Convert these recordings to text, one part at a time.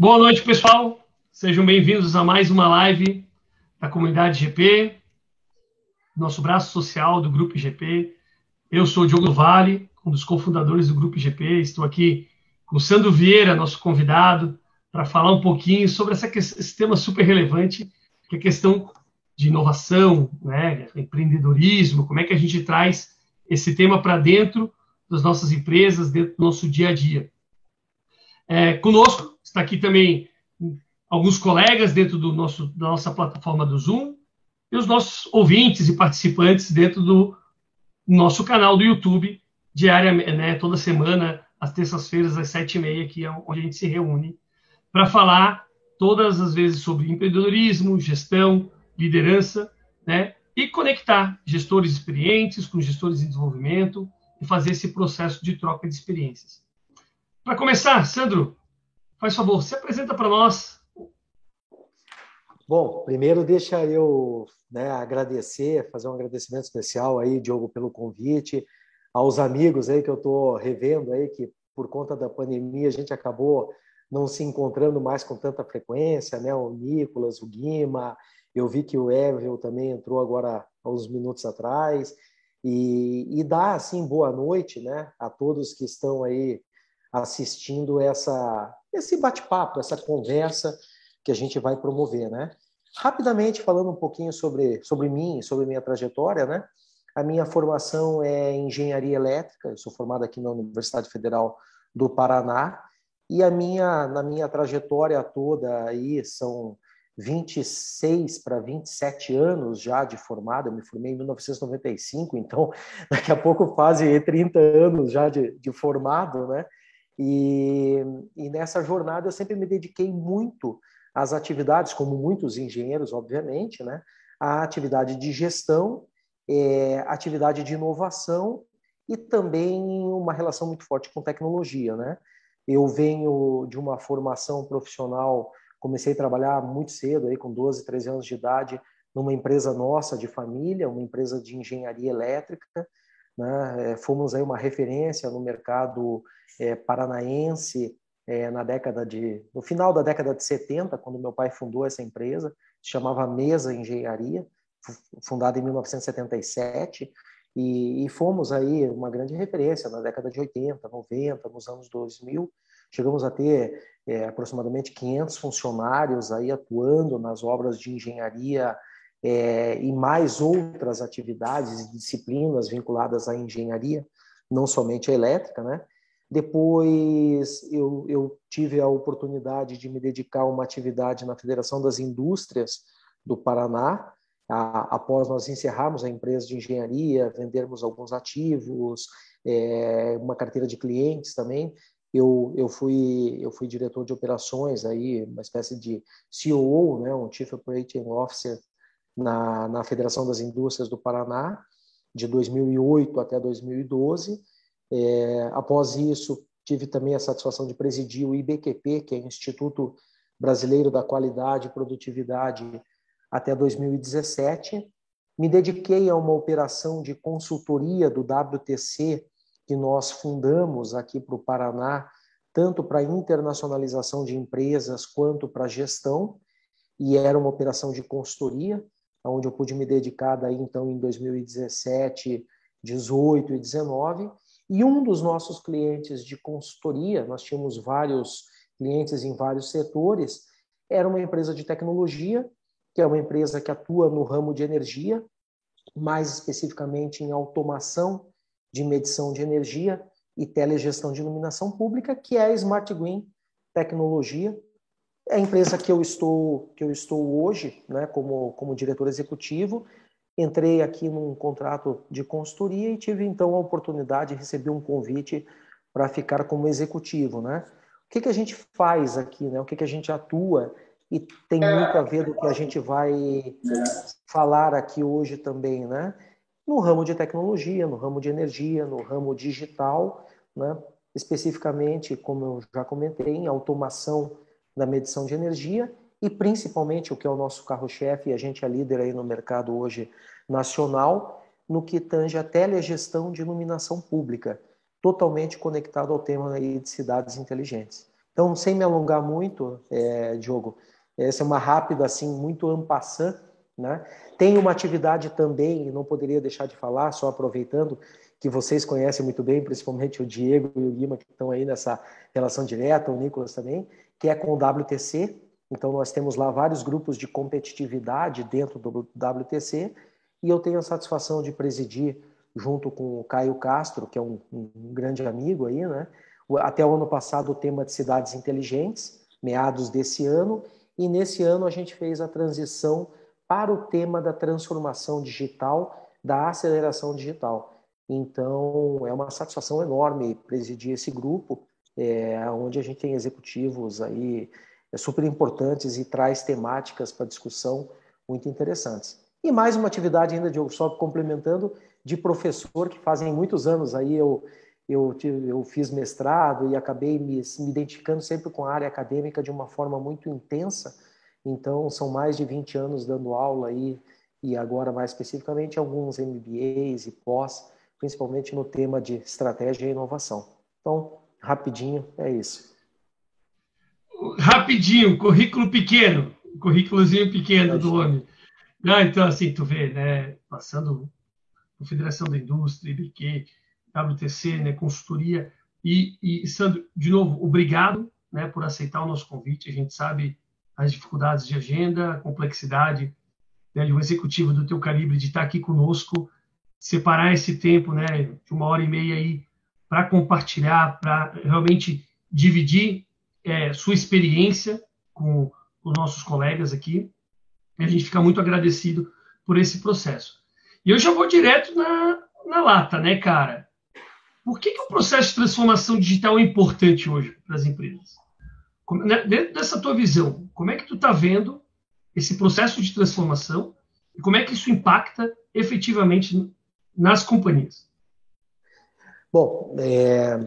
Boa noite, pessoal. Sejam bem-vindos a mais uma live da comunidade GP, nosso braço social do Grupo GP. Eu sou o Diogo Vale, um dos cofundadores do Grupo GP. Estou aqui com o Sandro Vieira, nosso convidado, para falar um pouquinho sobre essa, esse tema super relevante, que é a questão de inovação, né, empreendedorismo, como é que a gente traz esse tema para dentro das nossas empresas, dentro do nosso dia a dia. É, conosco Está aqui também alguns colegas dentro do nosso, da nossa plataforma do Zoom e os nossos ouvintes e participantes dentro do nosso canal do YouTube, diariamente, né, toda semana, às terças-feiras, às sete e meia, aqui é onde a gente se reúne para falar todas as vezes sobre empreendedorismo, gestão, liderança, né, e conectar gestores experientes com gestores de desenvolvimento e fazer esse processo de troca de experiências. Para começar, Sandro, Faz favor, se apresenta para nós. Bom, primeiro deixa eu né, agradecer, fazer um agradecimento especial aí, Diogo, pelo convite, aos amigos aí que eu estou revendo aí, que por conta da pandemia a gente acabou não se encontrando mais com tanta frequência, né? O Nicolas, o Guima, eu vi que o Evel também entrou agora há uns minutos atrás, e, e dá, assim, boa noite, né, a todos que estão aí assistindo essa, esse bate-papo, essa conversa que a gente vai promover, né? Rapidamente falando um pouquinho sobre, sobre mim, sobre minha trajetória, né? A minha formação é engenharia elétrica, eu sou formado aqui na Universidade Federal do Paraná, e a minha na minha trajetória toda aí são 26 para 27 anos já de formado, eu me formei em 1995, então daqui a pouco fazem 30 anos já de, de formado, né? E, e nessa jornada eu sempre me dediquei muito às atividades, como muitos engenheiros, obviamente, né? A atividade de gestão, é, atividade de inovação e também uma relação muito forte com tecnologia, né? Eu venho de uma formação profissional, comecei a trabalhar muito cedo, aí com 12, 13 anos de idade, numa empresa nossa de família, uma empresa de engenharia elétrica, né? É, fomos aí uma referência no mercado é, paranaense é, na década de no final da década de 70, quando meu pai fundou essa empresa, se chamava Mesa Engenharia, fundada em 1977, e, e, fomos aí uma grande referência na década de 80, 90, nos anos 2000. Chegamos a ter é, aproximadamente 500 funcionários aí atuando nas obras de engenharia é, e mais outras atividades e disciplinas vinculadas à engenharia, não somente a elétrica, né? Depois eu, eu tive a oportunidade de me dedicar a uma atividade na Federação das Indústrias do Paraná, a, após nós encerrarmos a empresa de engenharia, vendermos alguns ativos, é, uma carteira de clientes também, eu, eu, fui, eu fui diretor de operações, aí, uma espécie de COO, né, um Chief Operating Officer na, na Federação das Indústrias do Paraná, de 2008 até 2012. É, após isso, tive também a satisfação de presidir o IBQP, que é o Instituto Brasileiro da Qualidade e Produtividade, até 2017. Me dediquei a uma operação de consultoria do WTC, que nós fundamos aqui para o Paraná, tanto para internacionalização de empresas quanto para gestão, e era uma operação de consultoria onde eu pude me dedicar daí então em 2017, 18 e 19. E um dos nossos clientes de consultoria, nós tínhamos vários clientes em vários setores, era uma empresa de tecnologia, que é uma empresa que atua no ramo de energia, mais especificamente em automação de medição de energia e telegestão de iluminação pública, que é a Smart Green Tecnologia, a empresa que eu estou que eu estou hoje, né, como como diretor executivo, entrei aqui num contrato de consultoria e tive então a oportunidade de receber um convite para ficar como executivo, né? O que que a gente faz aqui, né? O que que a gente atua e tem muito a ver do que a gente vai falar aqui hoje também, né? No ramo de tecnologia, no ramo de energia, no ramo digital, né? Especificamente, como eu já comentei, em automação da medição de energia e principalmente o que é o nosso carro-chefe, e a gente é líder aí no mercado hoje nacional, no que tange a telegestão de iluminação pública, totalmente conectado ao tema aí de cidades inteligentes. Então, sem me alongar muito, é, Diogo, essa é uma rápida, assim, muito ampassant, né? Tem uma atividade também, não poderia deixar de falar, só aproveitando, que vocês conhecem muito bem, principalmente o Diego e o Lima, que estão aí nessa relação direta, o Nicolas também, que é com o WTC. Então, nós temos lá vários grupos de competitividade dentro do WTC, e eu tenho a satisfação de presidir junto com o Caio Castro, que é um, um grande amigo aí, né? Até o ano passado, o tema de cidades inteligentes, meados desse ano, e nesse ano a gente fez a transição para o tema da transformação digital, da aceleração digital. Então, é uma satisfação enorme presidir esse grupo, é, onde a gente tem executivos aí é, super importantes e traz temáticas para discussão muito interessantes. E mais uma atividade ainda, Diogo, só complementando, de professor, que fazem muitos anos aí eu, eu, eu fiz mestrado e acabei me, me identificando sempre com a área acadêmica de uma forma muito intensa. Então, são mais de 20 anos dando aula aí, e agora mais especificamente alguns MBAs e pós, principalmente no tema de estratégia e inovação. Então, rapidinho, é isso. Rapidinho, currículo pequeno, currículozinho pequeno é do homem. Não, então, assim, tu vê, né, passando Confederação da Indústria, IBQ, WTC, né, consultoria. E, e, Sandro, de novo, obrigado né, por aceitar o nosso convite. A gente sabe as dificuldades de agenda, a complexidade né, de um executivo do teu calibre de estar aqui conosco, separar esse tempo né, de uma hora e meia aí para compartilhar, para realmente dividir é, sua experiência com os nossos colegas aqui. E a gente fica muito agradecido por esse processo. E eu já vou direto na, na lata, né, cara? Por que, que o processo de transformação digital é importante hoje para as empresas? Como, né, dentro dessa tua visão, como é que tu está vendo esse processo de transformação e como é que isso impacta efetivamente nas companhias? Bom, é,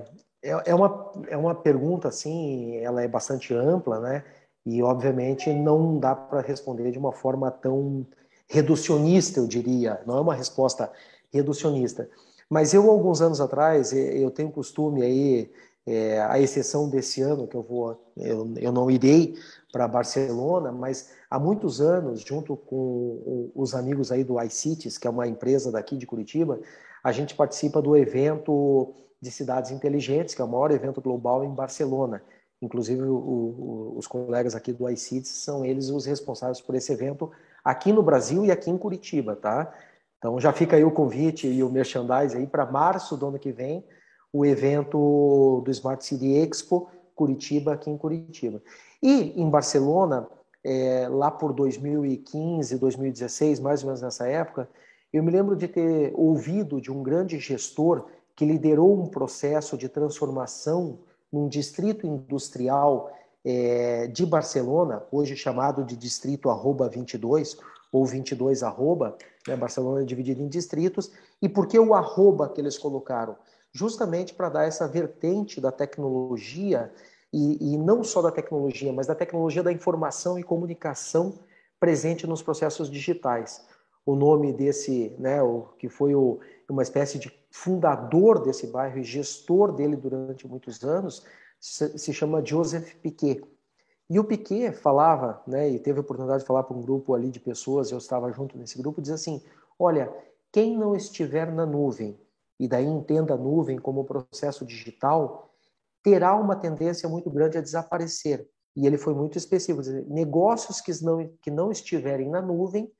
é, é uma, é uma pergunta assim, ela é bastante ampla, né? E obviamente não dá para responder de uma forma tão reducionista, eu diria, não é uma resposta reducionista. Mas eu, alguns anos atrás, eu tenho costume aí, é, a exceção desse ano, que eu vou, eu, eu não irei para Barcelona, mas há muitos anos, junto com os amigos aí do iCities, que é uma empresa daqui de Curitiba, a gente participa do evento de cidades inteligentes, que é o maior evento global em Barcelona. Inclusive, o, o, os colegas aqui do iCities são eles os responsáveis por esse evento aqui no Brasil e aqui em Curitiba, tá? Então já fica aí o convite e o merchandise aí para março do ano que vem, o evento do Smart City Expo Curitiba aqui em Curitiba. E em Barcelona, é, lá por 2015, 2016, mais ou menos nessa época, eu me lembro de ter ouvido de um grande gestor que liderou um processo de transformação num distrito industrial é, de Barcelona, hoje chamado de Distrito Arroba 22, ou 22 Arroba, né? Barcelona é dividido em distritos, e por que o arroba que eles colocaram? Justamente para dar essa vertente da tecnologia, e, e não só da tecnologia, mas da tecnologia da informação e comunicação presente nos processos digitais. O nome desse, né, o, que foi o, uma espécie de fundador desse bairro e gestor dele durante muitos anos, se chama Joseph Piquet. E o Piquet falava, né, e teve a oportunidade de falar para um grupo ali de pessoas, eu estava junto nesse grupo, diz assim: olha, quem não estiver na nuvem, e daí entenda a nuvem como processo digital, terá uma tendência muito grande a desaparecer. E ele foi muito específico, dizer, negócios que não, que não estiverem na nuvem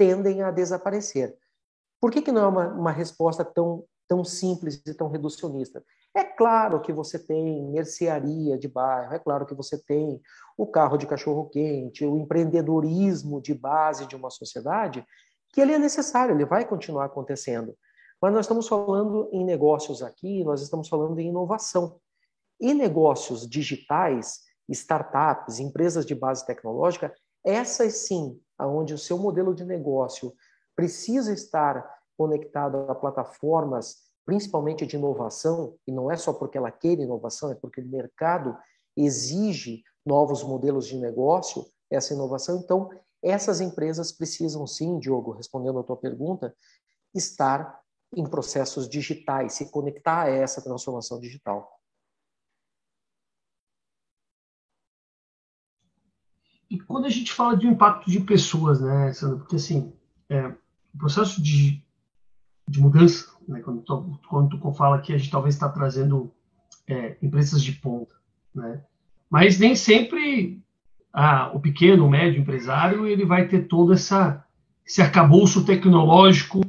tendem a desaparecer. Por que, que não é uma, uma resposta tão, tão simples e tão reducionista? É claro que você tem mercearia de bairro, é claro que você tem o carro de cachorro-quente, o empreendedorismo de base de uma sociedade, que ele é necessário, ele vai continuar acontecendo. Mas nós estamos falando em negócios aqui, nós estamos falando em inovação. E negócios digitais, startups, empresas de base tecnológica, essas sim, aonde o seu modelo de negócio precisa estar conectado a plataformas principalmente de inovação, e não é só porque ela quer inovação, é porque o mercado exige novos modelos de negócio, essa inovação. Então, essas empresas precisam sim, Diogo, respondendo à tua pergunta, estar em processos digitais, se conectar a essa transformação digital. Quando a gente fala de impacto de pessoas, né, Sandra? Porque assim, é, o processo de, de mudança, né, quando, tu, quando tu fala que a gente talvez está trazendo é, empresas de ponta, né? Mas nem sempre ah, o pequeno, o médio empresário, ele vai ter todo essa, esse arcabouço tecnológico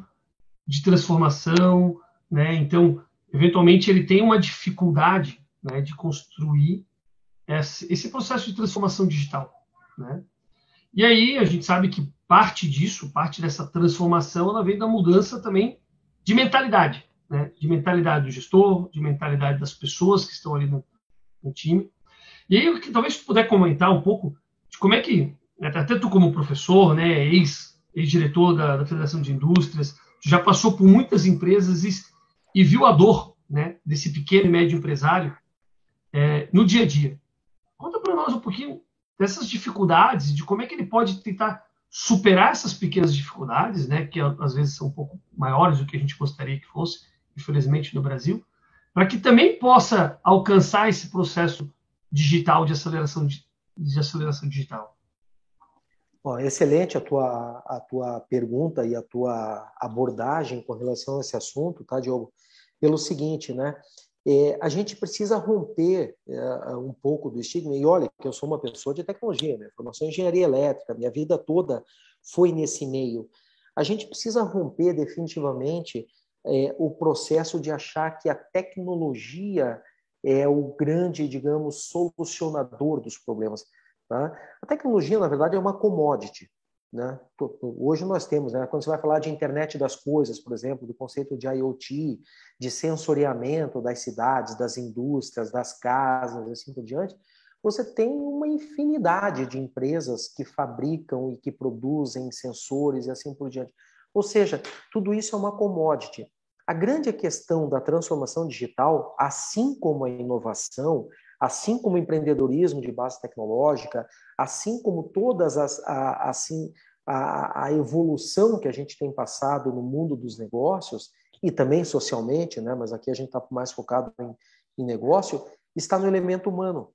de transformação, né? Então, eventualmente, ele tem uma dificuldade né, de construir esse processo de transformação digital, né? E aí a gente sabe que parte disso, parte dessa transformação, ela vem da mudança também de mentalidade, né? De mentalidade do gestor, de mentalidade das pessoas que estão ali no, no time. E aí, que talvez tu puder comentar um pouco de como é que, né, até tu como professor, né, ex, ex-diretor da, da Federação de Indústrias, tu já passou por muitas empresas e, e viu a dor né, desse pequeno e médio empresário é, no dia a dia. Conta para nós um pouquinho dessas dificuldades, de como é que ele pode tentar superar essas pequenas dificuldades, né, que às vezes são um pouco maiores do que a gente gostaria que fosse, infelizmente, no Brasil, para que também possa alcançar esse processo digital de aceleração, de, aceleração digital. Bom, excelente a tua, a tua pergunta e a tua abordagem com relação a esse assunto, tá, Diogo? Pelo seguinte, né? É, a gente precisa romper é, um pouco do estigma. E olha, que eu sou uma pessoa de tecnologia, minha formação em engenharia elétrica, minha vida toda foi nesse meio. A gente precisa romper definitivamente é, o processo de achar que a tecnologia é o grande, digamos, solucionador dos problemas. Tá? A tecnologia, na verdade, é uma commodity. Né? Hoje nós temos, né? quando você vai falar de internet das coisas, por exemplo, do conceito de IoT, de sensoriamento das cidades, das indústrias, das casas, assim por diante, você tem uma infinidade de empresas que fabricam e que produzem sensores e assim por diante. Ou seja, tudo isso é uma commodity. A grande questão da transformação digital, assim como a inovação, assim como o empreendedorismo de base tecnológica, assim como todas as a, assim a, a, evolução que a gente tem passado no mundo dos negócios e também socialmente, né? Mas aqui a gente está mais focado em, em negócio, está no elemento humano.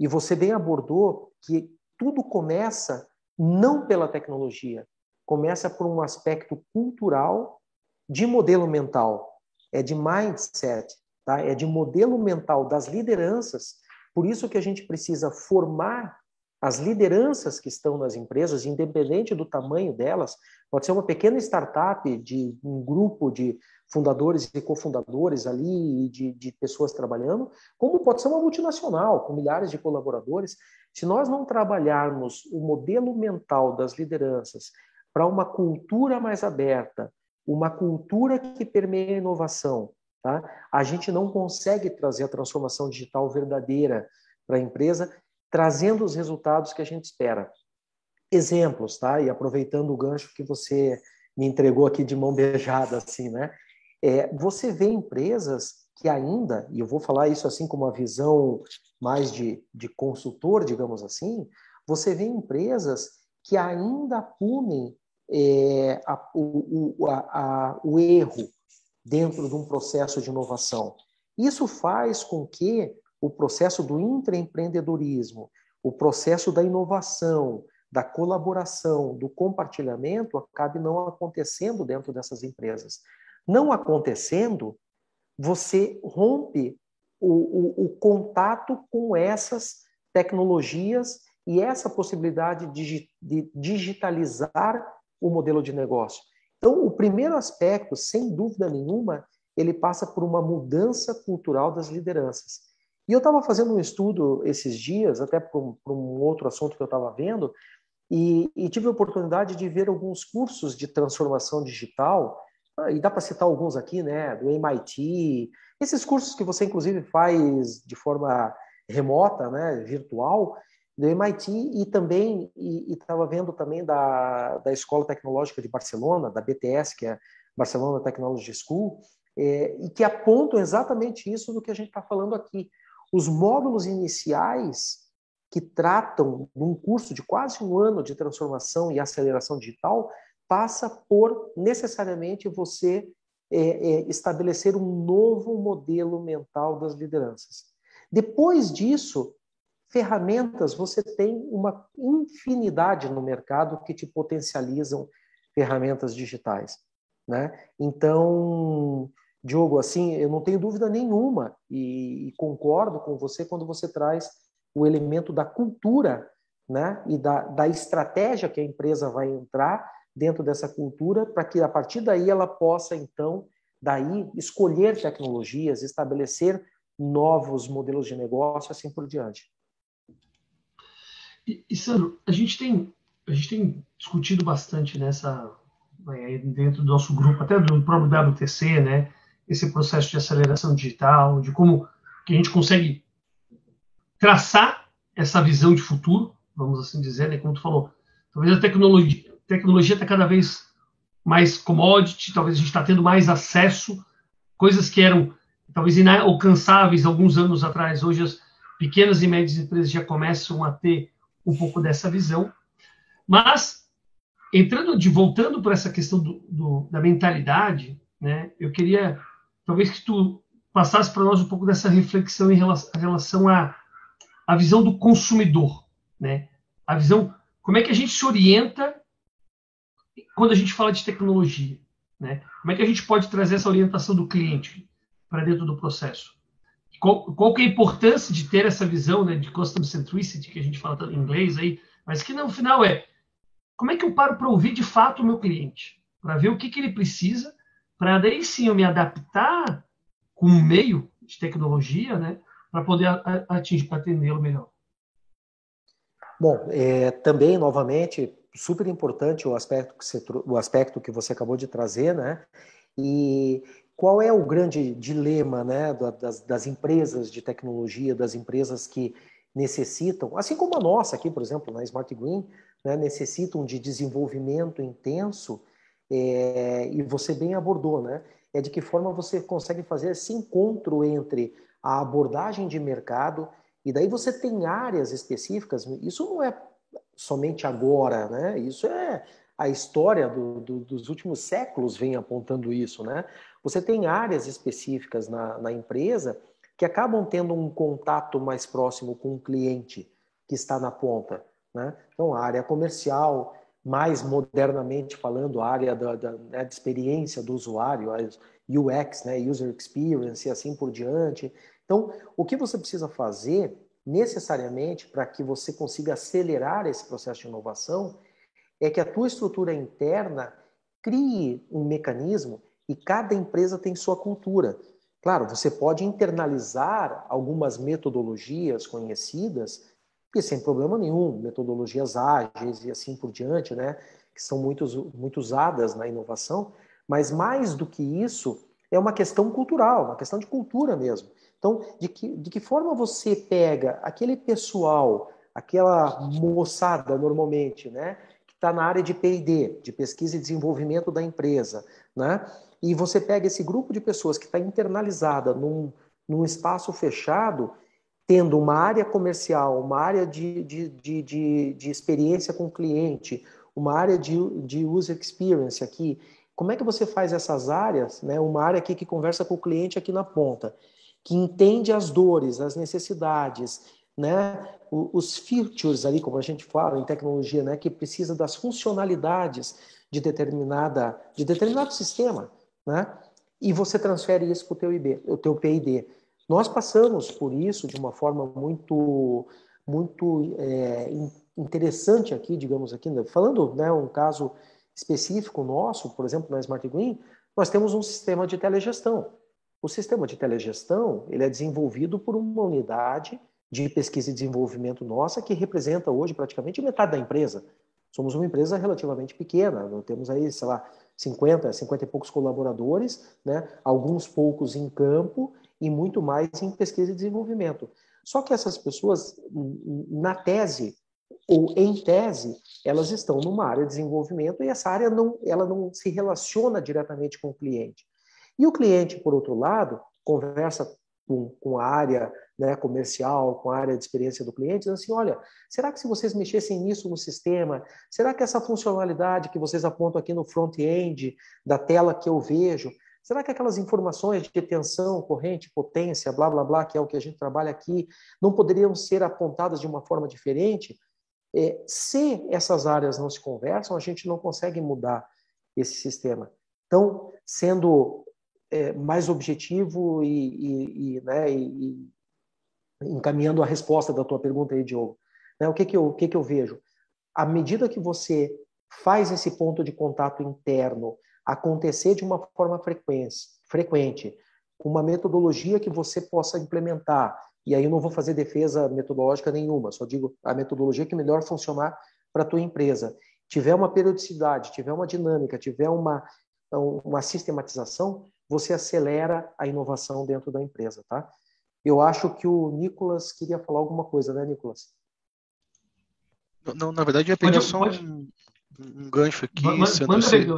E você bem abordou que tudo começa não pela tecnologia, começa por um aspecto cultural de modelo mental, é de mindset, tá? é de modelo mental das lideranças. Por isso que a gente precisa formar as lideranças que estão nas empresas, independente do tamanho delas, pode ser uma pequena startup de um grupo de fundadores e cofundadores ali, de, de pessoas trabalhando, como pode ser uma multinacional, com milhares de colaboradores. Se nós não trabalharmos o modelo mental das lideranças para uma cultura mais aberta, uma cultura que permeia a inovação, Tá? A gente não consegue trazer a transformação digital verdadeira para a empresa, trazendo os resultados que a gente espera. Exemplos, tá? E aproveitando o gancho que você me entregou aqui de mão beijada, assim, né? É, você vê empresas que ainda, e eu vou falar isso assim com uma visão mais de, de consultor, digamos assim, você vê empresas que ainda punem é, a, o, a, a, o erro, dentro de um processo de inovação. Isso faz com que o processo do intraempreendedorismo, o processo da inovação, da colaboração, do compartilhamento acabe não acontecendo dentro dessas empresas. Não acontecendo, você rompe o, o, o contato com essas tecnologias e essa possibilidade de, de digitalizar o modelo de negócio. Então, o primeiro aspecto, sem dúvida nenhuma, ele passa por uma mudança cultural das lideranças. E eu estava fazendo um estudo esses dias, até para um, outro assunto que eu estava vendo, e, e, tive a oportunidade de ver alguns cursos de transformação digital, ah, e dá para citar alguns aqui, né, do MIT, esses cursos que você inclusive faz de forma remota, né, virtual, do MIT e também estava vendo também da, da Escola Tecnológica de Barcelona, da BTS, que é Barcelona Technology School, é, e que apontam exatamente isso do que a gente está falando aqui. Os módulos iniciais que tratam de um curso de quase um ano de transformação e aceleração digital passa por necessariamente você é, é, estabelecer um novo modelo mental das lideranças. Depois disso, ferramentas, você tem uma infinidade no mercado que te potencializam ferramentas digitais. Né? Então, Diogo, assim, eu não tenho dúvida nenhuma e, e, concordo com você quando você traz o elemento da cultura né? e da, da estratégia que a empresa vai entrar dentro dessa cultura para que a partir daí ela possa, então, daí escolher tecnologias, estabelecer novos modelos de negócio, assim por diante. E, e Sandro, a gente tem a gente tem discutido bastante nessa né, dentro do nosso grupo, até do próprio WTC, né, esse processo de aceleração digital, de como que a gente consegue traçar essa visão de futuro, vamos assim dizer, né, como tu falou, talvez a tecnologia tecnologia está cada vez mais commodity, talvez a gente está tendo mais acesso, coisas que eram talvez inalcançáveis alguns anos atrás, hoje as pequenas e médias empresas já começam a ter um pouco dessa visão. Mas, entrando de voltando para essa questão do, do, da mentalidade, né, eu queria talvez que tu passasse para nós um pouco dessa reflexão em relação, em relação à, à visão do consumidor, né? A visão, como é que a gente se orienta quando a gente fala de tecnologia, né? Como é que a gente pode trazer essa orientação do cliente para dentro do processo? Qual, qual que é a importância de ter essa visão né, de custom centricity, que a gente fala em inglês aí, mas que no final é como é que eu paro para ouvir de fato o meu cliente? Para ver o que, que ele precisa, para daí sim eu me adaptar com um meio de tecnologia, né, para poder atingir, atendê-lo melhor. Bom, é, também, novamente, super importante o aspecto, que você, o aspecto que você acabou de trazer, né? E qual é o grande dilema né, das, das, empresas de tecnologia, das empresas que necessitam, assim como a nossa aqui, por exemplo, na Smart Green, né, necessitam de desenvolvimento intenso, é, e você bem abordou, né? É de que forma você consegue fazer esse encontro entre a abordagem de mercado, e daí você tem áreas específicas, isso não é somente agora, né? Isso é a história do, do, dos últimos séculos vem apontando isso, né? Você tem áreas específicas na, na empresa que acabam tendo um contato mais próximo com o cliente que está na ponta, né? Então, a área comercial, mais modernamente falando, a área da, da né, de experiência do usuário, UX, né, User Experience e assim por diante. Então, o que você precisa fazer necessariamente para que você consiga acelerar esse processo de inovação é que a tua estrutura interna crie um mecanismo e cada empresa tem sua cultura. Claro, você pode internalizar algumas metodologias conhecidas, e sem problema nenhum, metodologias ágeis e assim por diante, né, que são muito, muito usadas na inovação, mas mais do que isso, é uma questão cultural, uma questão de cultura mesmo. Então, de que, de que forma você pega aquele pessoal, aquela moçada normalmente, né, que está na área de P&D, de pesquisa e desenvolvimento da empresa, né, e você pega esse grupo de pessoas que está internalizada num, num espaço fechado, tendo uma área comercial, uma área de, de, de, de, de experiência com o cliente, uma área de, de user experience aqui, como é que você faz essas áreas, né? Uma área aqui que conversa com o cliente aqui na ponta que entende as dores, as necessidades, né? os features ali, como a gente fala em tecnologia, né? que precisa das funcionalidades de determinada de determinado sistema, né? E você transfere isso para o teu IB, o teu PID. Nós passamos por isso de uma forma muito muito é, interessante aqui, digamos aqui, né? falando, né, um caso específico nosso, por exemplo, na Smart Green, nós temos um sistema de telegestão. O sistema de telegestão ele é desenvolvido por uma unidade de pesquisa e desenvolvimento nossa que representa hoje praticamente metade da empresa. Somos uma empresa relativamente pequena, temos aí, sei lá, 50, 50 e poucos colaboradores, né? alguns poucos em campo e muito mais em pesquisa e desenvolvimento. Só que essas pessoas, na tese ou em tese, elas estão numa área de desenvolvimento e essa área não, ela não se relaciona diretamente com o cliente. E o cliente, por outro lado, conversa com, com a área né, comercial, com a área de experiência do cliente, assim, olha, será que se vocês mexessem nisso no sistema, será que essa funcionalidade que vocês apontam aqui no front-end da tela que eu vejo, Será que aquelas informações de tensão, corrente, potência, blá, blá, blá, que é o que a gente trabalha aqui, não poderiam ser apontadas de uma forma diferente? É, se essas áreas não se conversam, a gente não consegue mudar esse sistema. Então, sendo é, mais objetivo e, e, e, né, e, encaminhando a resposta da tua pergunta aí, Diogo, né, o, que, que, eu, o que, que eu vejo? À medida que você faz esse ponto de contato interno acontecer de uma forma frequente, com uma metodologia que você possa implementar, e aí eu não vou fazer defesa metodológica nenhuma, só digo a metodologia que melhor funcionar para a tua empresa. Tiver uma periodicidade, tiver uma dinâmica, tiver uma, uma sistematização, você acelera a inovação dentro da empresa, tá? Eu acho que o Nicolas queria falar alguma coisa, né, Nicolas? Não, na verdade, eu ia pegar só um, um gancho aqui, manda, Sandro. Manda você... ver,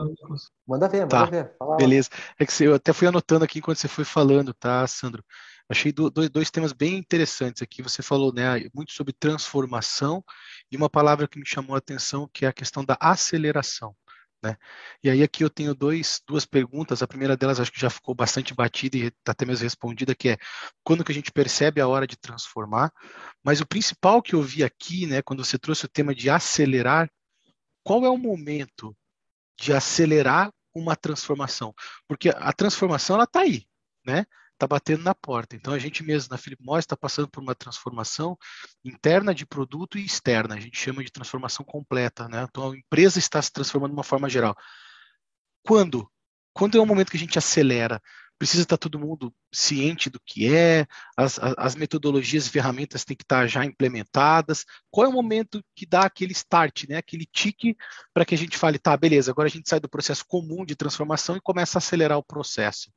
manda ver, tá, manda ver. Fala beleza. É que eu até fui anotando aqui quando você foi falando, tá, Sandro? Achei dois, dois temas bem interessantes aqui. Você falou né, muito sobre transformação e uma palavra que me chamou a atenção que é a questão da aceleração. Né? E aí aqui eu tenho dois, duas perguntas. A primeira delas acho que já ficou bastante batida e está até mesmo respondida, que é quando que a gente percebe a hora de transformar. Mas o principal que eu vi aqui, né, quando você trouxe o tema de acelerar, qual é o momento de acelerar uma transformação? Porque a transformação ela está aí, né? Está batendo na porta. Então a gente mesmo na Philip Morris está passando por uma transformação interna de produto e externa. A gente chama de transformação completa, né? Então a empresa está se transformando de uma forma geral. Quando? Quando é o momento que a gente acelera? Precisa estar todo mundo ciente do que é, as, as metodologias e ferramentas têm que estar já implementadas. Qual é o momento que dá aquele start, né? aquele tique para que a gente fale, tá, beleza, agora a gente sai do processo comum de transformação e começa a acelerar o processo?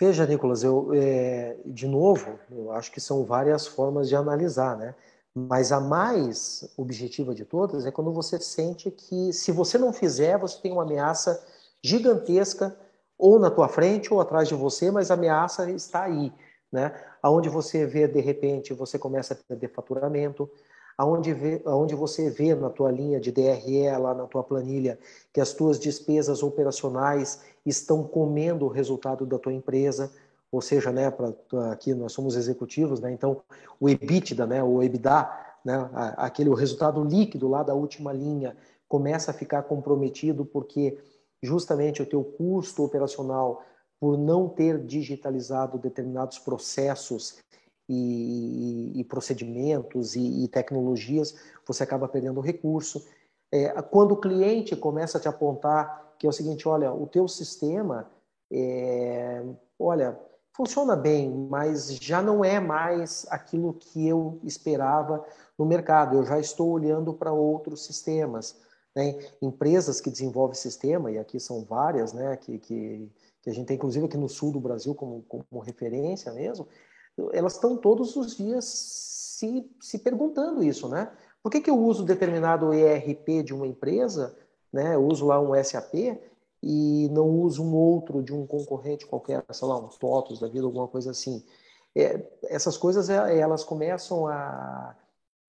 Veja, Nicolas, eu, é, de novo, eu acho que são várias formas de analisar, né? Mas a mais objetiva de todas é quando você sente que, se você não fizer, você tem uma ameaça gigantesca ou na tua frente ou atrás de você, mas a ameaça está aí, né? Aonde você vê, de repente, você começa a ter faturamento, aonde, vê, aonde você vê na tua linha de DRE, lá na tua planilha, que as tuas despesas operacionais estão comendo o resultado da tua empresa, ou seja, né, aqui nós somos executivos, né, então o EBITDA, né, o EBITDA, né, aquele o resultado líquido lá da última linha começa a ficar comprometido porque justamente o teu custo operacional por não ter digitalizado determinados processos e, e, e procedimentos e, e, tecnologias, você acaba perdendo recurso. É, quando o cliente começa a te apontar que é o seguinte, olha, o teu sistema, é, olha, funciona bem, mas já não é mais aquilo que eu esperava no mercado. Eu já estou olhando para outros sistemas. Né? Empresas que desenvolvem sistema, e aqui são várias, né, que, que, que a gente tem inclusive aqui no sul do Brasil como, como referência mesmo, elas estão todos os dias se, se perguntando isso, né? Por que, que eu uso determinado ERP de uma empresa, né? Eu uso lá um SAP e não uso um outro de um concorrente qualquer, sei lá, um TOTOS da vida, alguma coisa assim. É, essas coisas, é, elas começam a,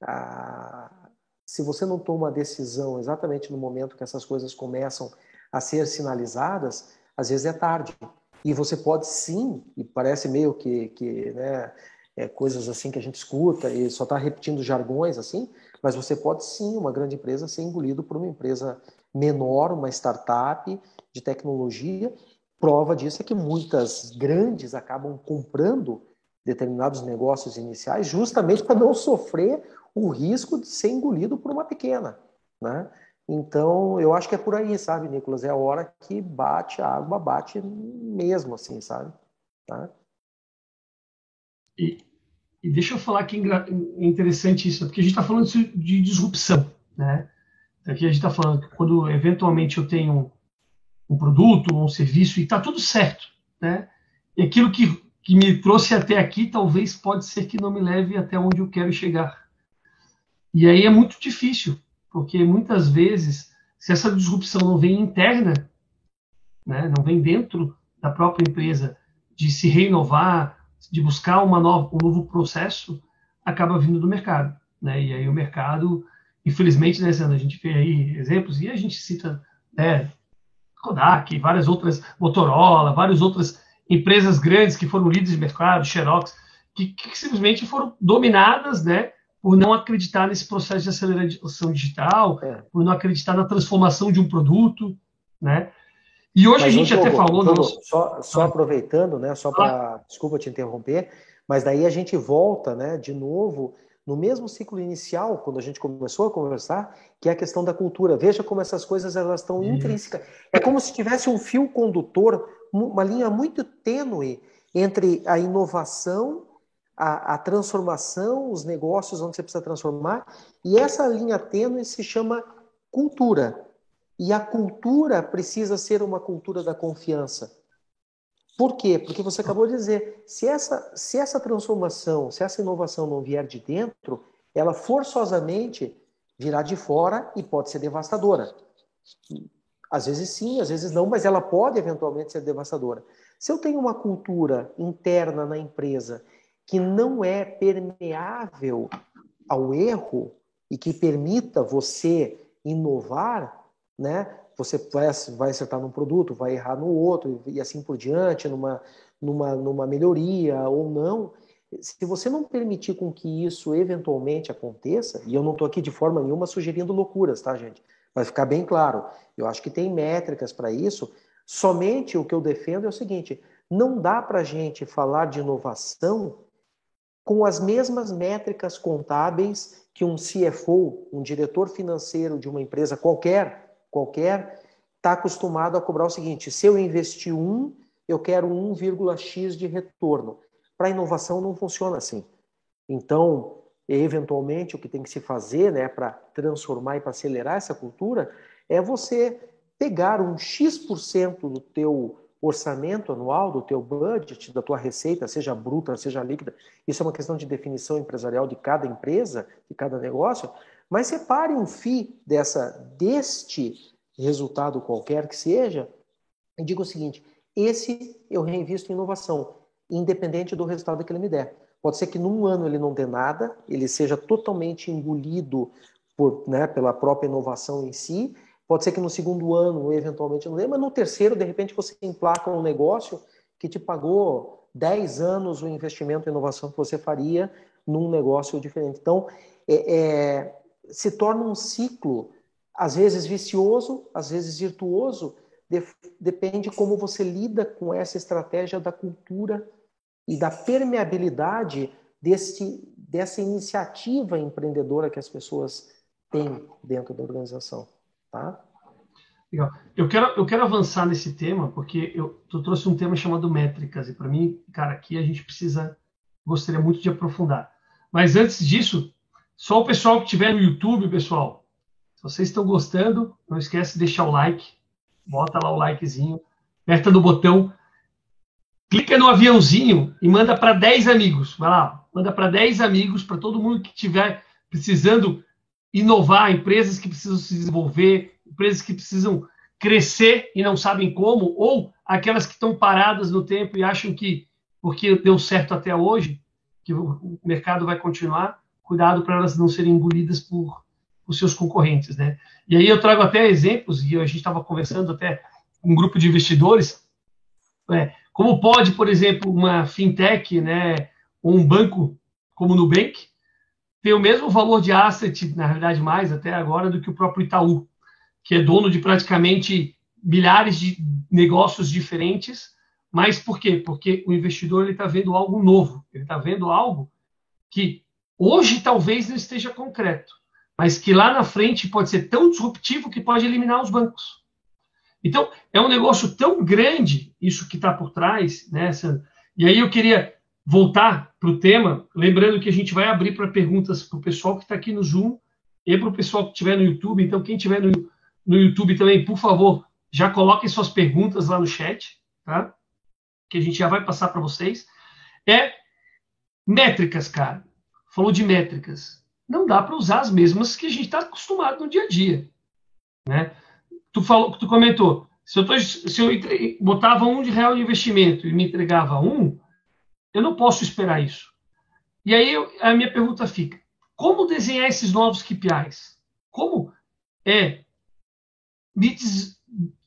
a... Se você não toma a decisão exatamente no momento que essas coisas começam a ser sinalizadas, às vezes é tarde. E você pode sim, e parece meio que, que né, é, coisas assim que a gente escuta e só está repetindo jargões assim, mas você pode sim, uma grande empresa, ser engolido por uma empresa menor, uma startup de tecnologia. Prova disso é que muitas grandes acabam comprando determinados negócios iniciais justamente para não sofrer o risco de ser engolido por uma pequena, né? Então, eu acho que é por aí, sabe, Nicolas? É a hora que bate a água, bate mesmo, assim, sabe? Tá? E, e deixa eu falar que é interessante isso, porque a gente está falando de disrupção, né? Aqui a gente está falando que quando eventualmente eu tenho um produto ou um serviço e está tudo certo, né? E aquilo que, que me trouxe até aqui talvez pode ser que não me leve até onde eu quero chegar. E aí é muito difícil, porque muitas vezes, se essa disrupção não vem interna, né, não vem dentro da própria empresa, de se renovar, de buscar uma nova, um novo processo, acaba vindo do mercado. Né? E aí o mercado, infelizmente, né, a gente vê aí exemplos, e a gente cita né, Kodak, várias outras, Motorola, várias outras empresas grandes que foram líderes de mercado, Xerox, que, que simplesmente foram dominadas, né, por não acreditar nesse processo de aceleração digital, é. por não acreditar na transformação de um produto, né? E hoje mas, a gente até falou... Togo, só, só aproveitando, né, só para... Ah. Desculpa te interromper, mas daí a gente volta, né, de novo no mesmo ciclo inicial, quando a gente começou a conversar, que é a questão da cultura. Veja como essas coisas elas estão intrínsecas. É como se tivesse um fio condutor, uma linha muito tênue entre a inovação, a, a transformação, os negócios onde você precisa transformar, e essa linha tênue se chama cultura. E a cultura precisa ser uma cultura da confiança. Por quê? Porque você acabou de dizer, se essa, se essa transformação, se essa inovação não vier de dentro, ela forçosamente virá de fora e pode ser devastadora. Às vezes sim, às vezes não, mas ela pode eventualmente ser devastadora. Se eu tenho uma cultura interna na empresa que não é permeável ao erro e que permita você inovar, né? Você vai, acertar num produto, vai errar no outro e assim por diante, numa, numa, numa melhoria ou não. Se você não permitir com que isso eventualmente aconteça, e eu não estou aqui de forma nenhuma sugerindo loucuras, tá, gente? Vai ficar bem claro. Eu acho que tem métricas para isso. Somente o que eu defendo é o seguinte: não dá para a gente falar de inovação com as mesmas métricas contábeis que um CFO, um diretor financeiro de uma empresa qualquer, qualquer, está acostumado a cobrar o seguinte: se eu investir um, eu quero 1,x de retorno. Para inovação não funciona assim. Então, eventualmente, o que tem que se fazer né, para transformar e para acelerar essa cultura é você pegar um X% do teu orçamento anual, do teu budget, da tua receita, seja bruta, seja líquida. Isso é uma questão de definição empresarial de cada empresa, de cada negócio, mas separe um FII dessa, deste resultado qualquer que seja e diga o seguinte: esse eu reinvisto em inovação, independente do resultado que ele me der. Pode ser que num ano ele não dê nada, ele seja totalmente engolido por, né, pela própria inovação em si. Pode ser que no segundo ano, eventualmente, não dê, mas no terceiro, de repente, você emplaca um negócio que te pagou 10 anos o investimento em inovação que você faria num negócio diferente. Então, é, é, se torna um ciclo, às vezes vicioso, às vezes virtuoso, de, depende como você lida com essa estratégia da cultura e da permeabilidade desse, dessa iniciativa empreendedora que as pessoas têm dentro da organização. Tá? Legal. Eu quero, eu quero avançar nesse tema, porque eu, eu trouxe um tema chamado métricas, e para mim, cara, aqui a gente precisa, gostaria muito de aprofundar. Mas antes disso, só o pessoal que estiver no YouTube, pessoal, se vocês estão gostando, não esquece de deixar o like, bota lá o likezinho, aperta no botão, clica no aviãozinho e manda para 10 amigos. Vai lá, manda para 10 amigos, para todo mundo que estiver precisando inovar, empresas que precisam se desenvolver, empresas que precisam crescer e não sabem como, ou aquelas que estão paradas no tempo e acham que porque deu certo até hoje, que o mercado vai continuar, cuidado para elas não serem engolidas por os seus concorrentes, né? E aí eu trago até exemplos, e a gente estava conversando até com um grupo de investidores, é, como pode, por exemplo, uma fintech, né, ou um banco como o Nubank, ter o mesmo valor de asset, na realidade mais até agora, do que o próprio Itaú, que é dono de praticamente milhares de negócios diferentes, mas por quê? Porque o investidor está vendo algo novo, ele está vendo algo que hoje talvez não esteja concreto, mas que lá na frente pode ser tão disruptivo que pode eliminar os bancos. Então, é um negócio tão grande isso que está por trás, né, Sandra? E aí eu queria voltar para o tema, lembrando que a gente vai abrir para perguntas para o pessoal que está aqui no Zoom e para o pessoal que estiver no YouTube. Então, quem estiver no, no YouTube também, por favor, já coloquem suas perguntas lá no chat, tá? Que a gente já vai passar para vocês. É métricas, cara falou de métricas. Não dá para usar as mesmas que a gente está acostumado no dia a dia. Né? Tu, falou, tu comentou, se eu, tô, se eu entre, botava um de real de investimento e me entregava um, eu não posso esperar isso. E aí eu, a minha pergunta fica: como desenhar esses novos KPIs? Como é me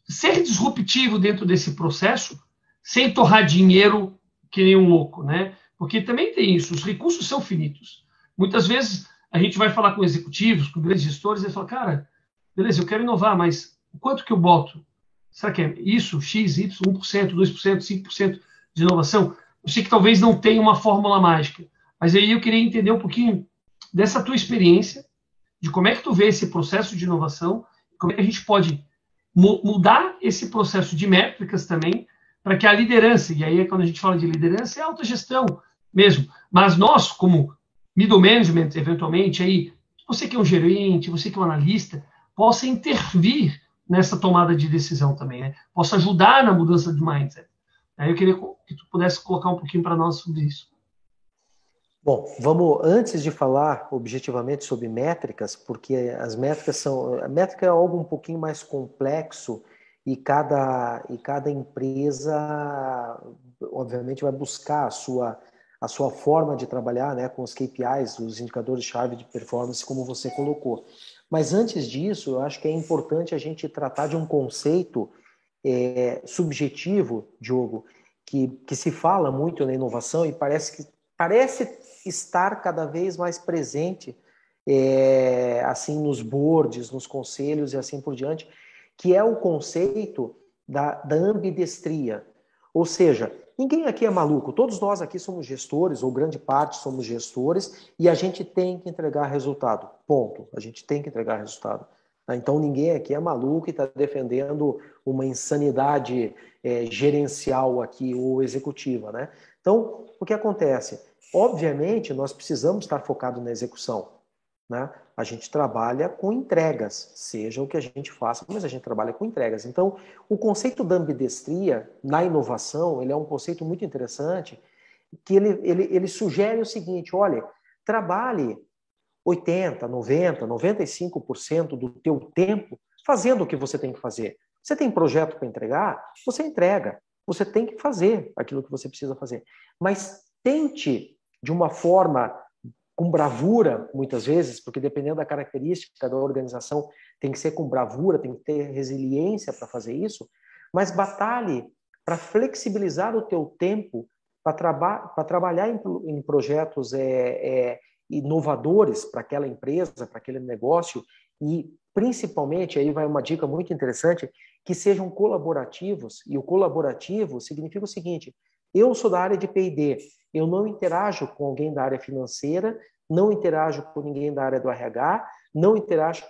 ser disruptivo dentro desse processo sem torrar dinheiro que nem um louco, né? Porque também tem isso, os recursos são finitos. Muitas vezes a gente vai falar com executivos, com grandes gestores, e falam, cara, beleza, eu quero inovar, mas quanto que eu boto? Será que é isso, X, Y, 1%, 2%, 5% de inovação? Eu sei que talvez não tenha uma fórmula mágica, mas aí eu queria entender um pouquinho dessa tua experiência, de como é que tu vê esse processo de inovação, como é que a gente pode mudar esse processo de métricas também, para que a liderança, e aí quando a gente fala de liderança, é alta gestão mesmo, mas nós, como middle management, eventualmente, aí, você que é um gerente, você que é um analista, possa intervir nessa tomada de decisão também, né? Possa ajudar na mudança de mindset. Aí eu queria que tu pudesse colocar um pouquinho para nós sobre isso. Bom, vamos antes de falar objetivamente sobre métricas, porque as métricas são a métrica é algo um pouquinho mais complexo e cada e cada empresa obviamente vai buscar a sua a sua forma de trabalhar, né, com os KPIs, os indicadores chave de performance, como você colocou. Mas antes disso, eu acho que é importante a gente tratar de um conceito é, subjetivo, Diogo, que, que se fala muito na inovação e parece que parece estar cada vez mais presente é, assim nos boards, nos conselhos e assim por diante, que é o conceito da, da ambidestria. Ou seja, ninguém aqui é maluco, todos nós aqui somos gestores, ou grande parte somos gestores, e a gente tem que entregar resultado. Ponto. A gente tem que entregar resultado. Tá? Então ninguém aqui é maluco e está defendendo uma insanidade é, gerencial aqui ou executiva, né? Então, o que acontece? Obviamente, nós precisamos estar focados na execução. Né? A gente trabalha com entregas, seja o que a gente faça, mas a gente trabalha com entregas. Então, o conceito da ambidestria na inovação, ele é um conceito muito interessante, que ele, ele, ele sugere o seguinte, olha, trabalhe 80, 90, 95% do teu tempo fazendo o que você tem que fazer. Você tem projeto para entregar? Você entrega. Você tem que fazer aquilo que você precisa fazer. Mas tente, de uma forma com bravura, muitas vezes, porque dependendo da característica da organização, tem que ser com bravura, tem que ter resiliência para fazer isso, mas batalhe para flexibilizar o teu tempo para traba trabalhar em, em projetos é, é, inovadores para aquela empresa, para aquele negócio e principalmente, aí vai uma dica muito interessante, que sejam colaborativos, e o colaborativo significa o seguinte, eu sou da área de P&D, eu não interajo com alguém da área financeira, não interajo com ninguém da área do RH, não interajo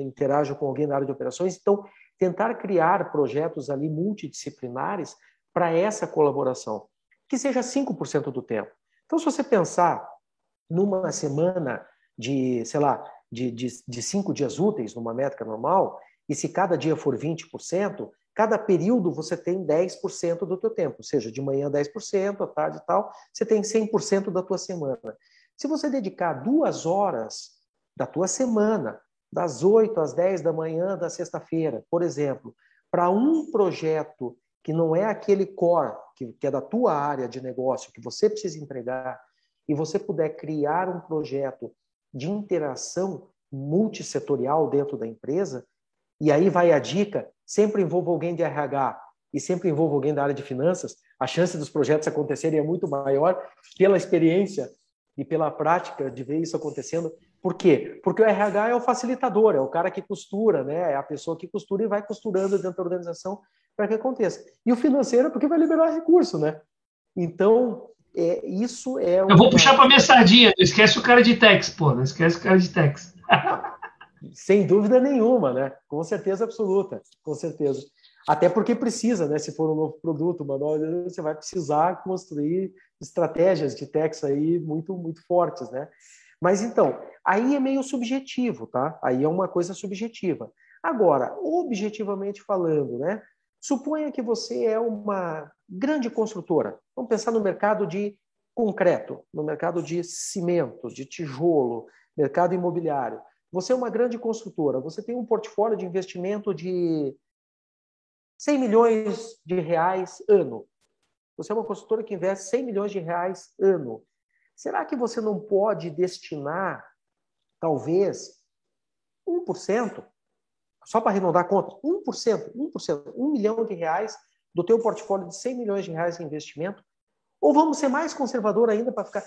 interajo com alguém da área de operações. Então, tentar criar projetos ali multidisciplinares para essa colaboração, que seja 5% do tempo. Então, se você pensar numa semana de, sei lá, de, de, de cinco dias úteis, numa métrica normal, e se cada dia for 20%, Cada período você tem 10% do teu tempo, ou seja, de manhã 10%, à tarde e tal, você tem 100% da tua semana. Se você dedicar duas horas da tua semana, das 8 às 10 da manhã da sexta-feira, por exemplo, para um projeto que não é aquele core, que, que é da tua área de negócio, que você precisa entregar, e você puder criar um projeto de interação multissetorial dentro da empresa, e aí vai a dica, sempre envolva alguém de RH e sempre envolva alguém da área de finanças, a chance dos projetos acontecerem é muito maior pela experiência e pela prática de ver isso acontecendo. Por quê? Porque o RH é o facilitador, é o cara que costura, né? É a pessoa que costura e vai costurando dentro da organização para que aconteça. E o financeiro é porque vai liberar recurso, né? Então, é, isso é. Uma... Eu vou puxar para minha sardinha, não esquece o cara de Tex, pô, não esquece o cara de Tex. Sem dúvida nenhuma, né? Com certeza absoluta, com certeza. Até porque precisa, né? Se for um novo produto, uma nova, você vai precisar construir estratégias de tax aí muito, muito fortes, né? Mas então, aí é meio subjetivo, tá? Aí é uma coisa subjetiva. Agora, objetivamente falando, né? Suponha que você é uma grande construtora. Vamos pensar no mercado de concreto, no mercado de cimento, de tijolo, mercado imobiliário. Você é uma grande construtora, você tem um portfólio de investimento de 100 milhões de reais ano. Você é uma construtora que investe 100 milhões de reais ano. Será que você não pode destinar, talvez, 1%, só para arredondar a conta, 1%, 1%, 1 milhão de reais do teu portfólio de 100 milhões de reais em investimento, ou vamos ser mais conservador ainda para ficar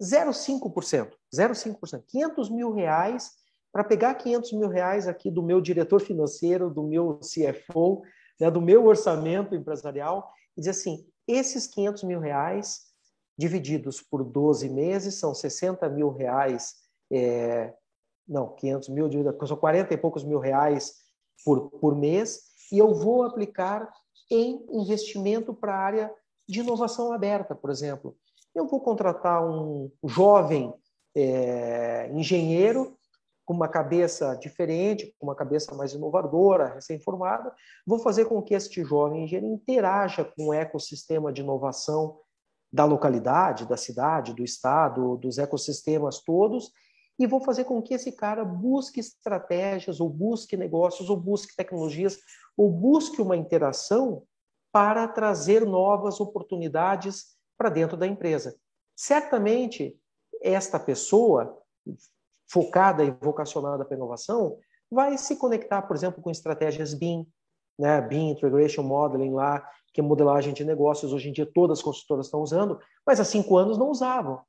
0,5%, 0,5%, 500 mil reais para pegar 500 mil reais aqui do meu diretor financeiro, do meu CFO, né, do meu orçamento empresarial, e dizer assim, esses 500 mil reais divididos por 12 meses são 60 mil reais, é, não, 500 mil, são 40 e poucos mil reais por, por mês, e eu vou aplicar em investimento para a área de inovação aberta, por exemplo. Eu vou contratar um jovem é, engenheiro com uma cabeça diferente, com uma cabeça mais inovadora, recém-formada, vou fazer com que este jovem engenheiro interaja com o ecossistema de inovação da localidade, da cidade, do estado, dos ecossistemas todos, e vou fazer com que esse cara busque estratégias, ou busque negócios, ou busque tecnologias, ou busque uma interação para trazer novas oportunidades para dentro da empresa. Certamente, esta pessoa, focada e vocacionada para inovação, vai se conectar, por exemplo, com estratégias BIM, né? BIM Integration Modeling lá, que é modelagem de negócios. Hoje em dia todas as consultoras estão usando, mas há cinco anos não usavam.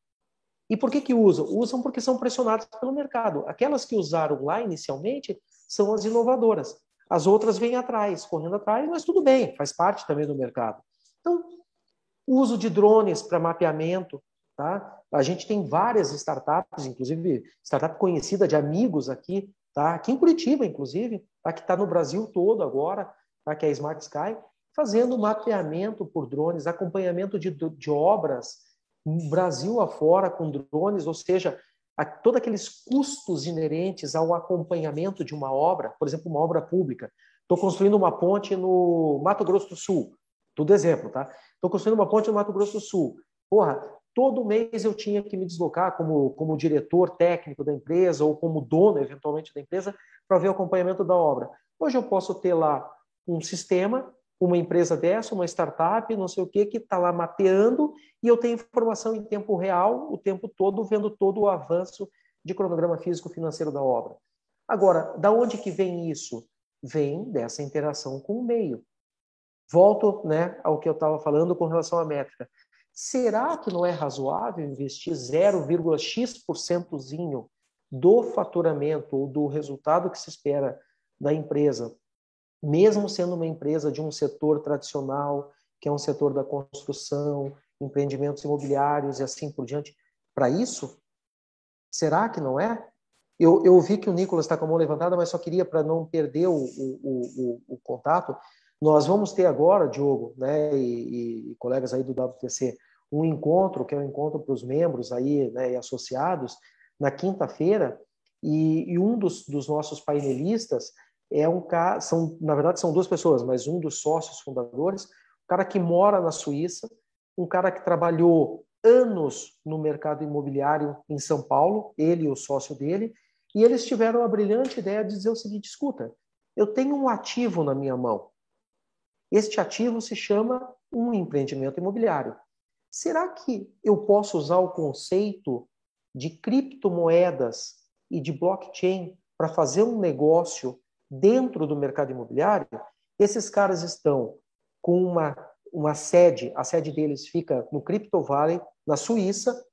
E por que que usam? Usam porque são pressionadas pelo mercado. Aquelas que usaram lá inicialmente são as inovadoras. As outras vêm atrás, correndo atrás, mas tudo bem, faz parte também do mercado. Então, uso de drones para mapeamento, tá? A gente tem várias startups, inclusive startup conhecida de amigos aqui, tá? Aqui em Curitiba, inclusive, tá? que está no Brasil todo agora, tá? que é a Smart Sky, fazendo mapeamento por drones, acompanhamento de, de obras Brasil afora com drones, ou seja, a, todos aqueles custos inerentes ao acompanhamento de uma obra, por exemplo, uma obra pública. Estou construindo uma ponte no Mato Grosso do Sul, tudo exemplo, tá? Estou construindo uma ponte no Mato Grosso do Sul. Porra, todo mês eu tinha que me deslocar como, como diretor técnico da empresa ou como dono, eventualmente, da empresa, para ver o acompanhamento da obra. Hoje eu posso ter lá um sistema uma empresa dessa, uma startup, não sei o que, que está lá mapeando e eu tenho informação em tempo real, o tempo todo, vendo todo o avanço de cronograma físico-financeiro da obra. Agora, da onde que vem isso? Vem dessa interação com o meio. Volto né, ao que eu estava falando com relação à métrica. Será que não é razoável investir 0,x% do faturamento ou do resultado que se espera da empresa mesmo sendo uma empresa de um setor tradicional, que é um setor da construção, empreendimentos imobiliários e assim por diante, para isso? Será que não é? Eu, eu vi que o Nicolas está com a mão levantada, mas só queria, para não perder o, o, o, o, contato, nós vamos ter agora, Diogo, né, e, e, colegas aí do WTC, um encontro, que é um encontro para os membros aí, né, e associados, na quinta-feira, e, e, um dos, dos nossos painelistas é um cara, são, na verdade são duas pessoas, mas um dos sócios fundadores, um cara que mora na Suíça, um cara que trabalhou anos no mercado imobiliário em São Paulo, ele e o sócio dele, e eles tiveram a brilhante ideia de dizer o seguinte: escuta, eu tenho um ativo na minha mão. Este ativo se chama um empreendimento imobiliário. Será que eu posso usar o conceito de criptomoedas e de blockchain para fazer um negócio dentro do mercado imobiliário, esses caras estão com uma, uma sede, a sede deles fica no Crypto Valley, na Suíça,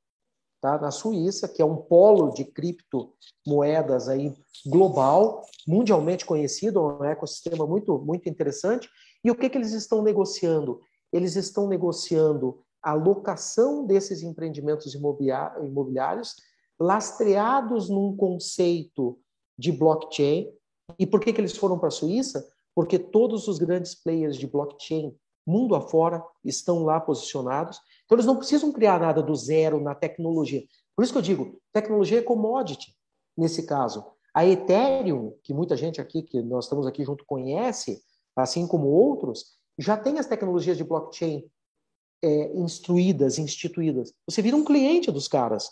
tá? na Suíça, que é um polo de criptomoedas aí global, mundialmente conhecido, um ecossistema muito, muito interessante. E o que, que eles estão negociando? Eles estão negociando a locação desses empreendimentos imobiliários lastreados num conceito de blockchain, e por que, que eles foram para a Suíça? Porque todos os grandes players de blockchain, mundo afora, estão lá posicionados. Então, eles não precisam criar nada do zero na tecnologia. Por isso que eu digo, tecnologia é commodity, nesse caso. A Ethereum, que muita gente aqui, que nós estamos aqui junto, conhece, assim como outros, já tem as tecnologias de blockchain é, instruídas, instituídas. Você vira um cliente dos caras.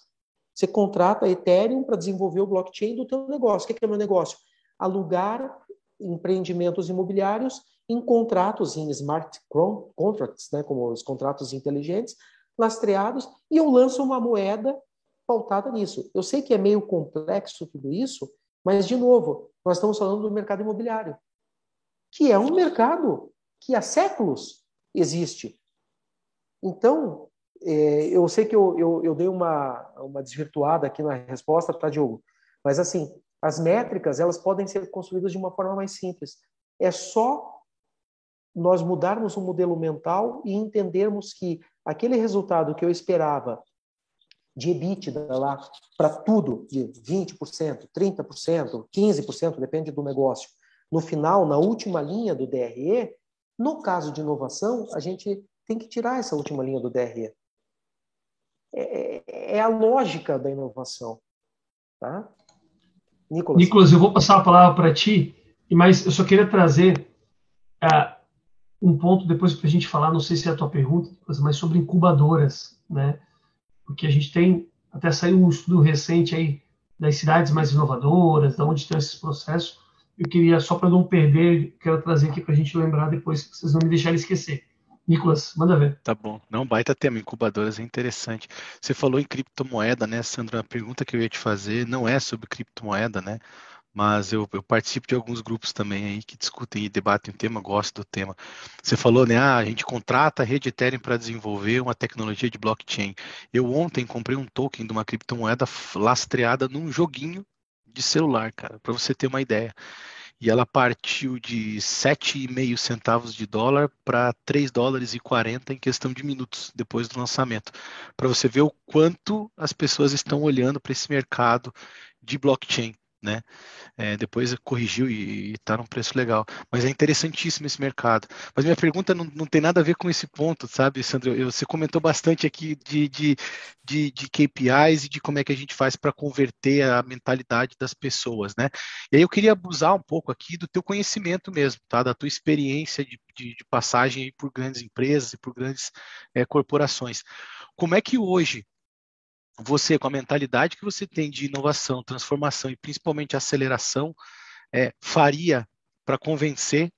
Você contrata a Ethereum para desenvolver o blockchain do teu negócio. O que é o meu negócio? alugar empreendimentos imobiliários em contratos em smart contracts, né, como os contratos inteligentes, lastreados, e eu lanço uma moeda pautada nisso. Eu sei que é meio complexo tudo isso, mas, de novo, Nós estamos falando do mercado imobiliário, que é um mercado que há séculos existe. Então, é, eu sei que eu, eu, eu, dei uma, uma desvirtuada aqui na resposta, tá, Diogo? Mas, assim, as métricas, elas podem ser construídas de uma forma mais simples. É só nós mudarmos o modelo mental e entendermos que aquele resultado que eu esperava de EBITDA lá para tudo, de 20%, 30%, 15%, depende do negócio, no final, na última linha do DRE, no caso de inovação, a gente tem que tirar essa última linha do DRE. É, é, é a lógica da inovação. Tá? Nicolas. Nicolas, eu vou passar a palavra para ti, mas eu só queria trazer uh, um ponto depois para a gente falar, não sei se é a tua pergunta, mas sobre incubadoras, né? Porque a gente tem, até saiu um estudo recente aí das cidades mais inovadoras, da onde estão esses processos. Eu queria, só para não perder, quero trazer aqui para a gente lembrar depois, que vocês não me deixarem esquecer. Nicolas, manda ver. Tá bom. Não, baita tema, incubadoras é interessante. Você falou em criptomoeda, né, Sandra? A pergunta que eu ia te fazer não é sobre criptomoeda, né? Mas eu, eu participo de alguns grupos também aí que discutem e debatem o tema, gosto do tema. Você falou, né? Ah, a gente contrata a rede Ethereum para desenvolver uma tecnologia de blockchain. Eu ontem comprei um token de uma criptomoeda lastreada num joguinho de celular, cara, para você ter uma ideia e ela partiu de 7,5 centavos de dólar para 3 dólares e 40 em questão de minutos depois do lançamento. Para você ver o quanto as pessoas estão olhando para esse mercado de blockchain né? É, depois corrigiu e está num preço legal. Mas é interessantíssimo esse mercado. Mas minha pergunta não, não tem nada a ver com esse ponto, sabe, Sandro? Eu, você comentou bastante aqui de, de, de, de, KPIs e de como é que a gente faz para converter a mentalidade das pessoas, né? E aí eu queria abusar um pouco aqui do teu conhecimento mesmo, tá? Da tua experiência de, de, de passagem por grandes empresas e por grandes é, corporações. Como é que hoje você, com a mentalidade que você tem de inovação, transformação e principalmente aceleração, é, faria para convencer,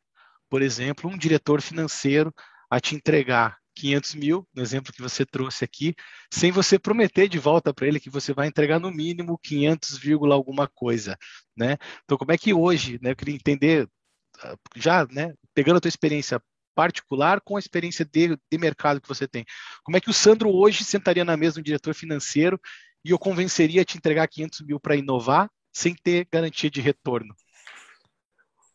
por exemplo, um diretor financeiro a te entregar 500 mil, no exemplo que você trouxe aqui, sem você prometer de volta para ele que você vai entregar no mínimo 500, alguma coisa, né? Então, como é que hoje, né, eu queria entender, ah, já, né, pegando a tua experiência particular com a experiência de, de mercado que você tem. Como é que o Sandro hoje sentaria na mesa um diretor financeiro e eu convenceria a te entregar 500 mil para inovar sem ter garantia de retorno?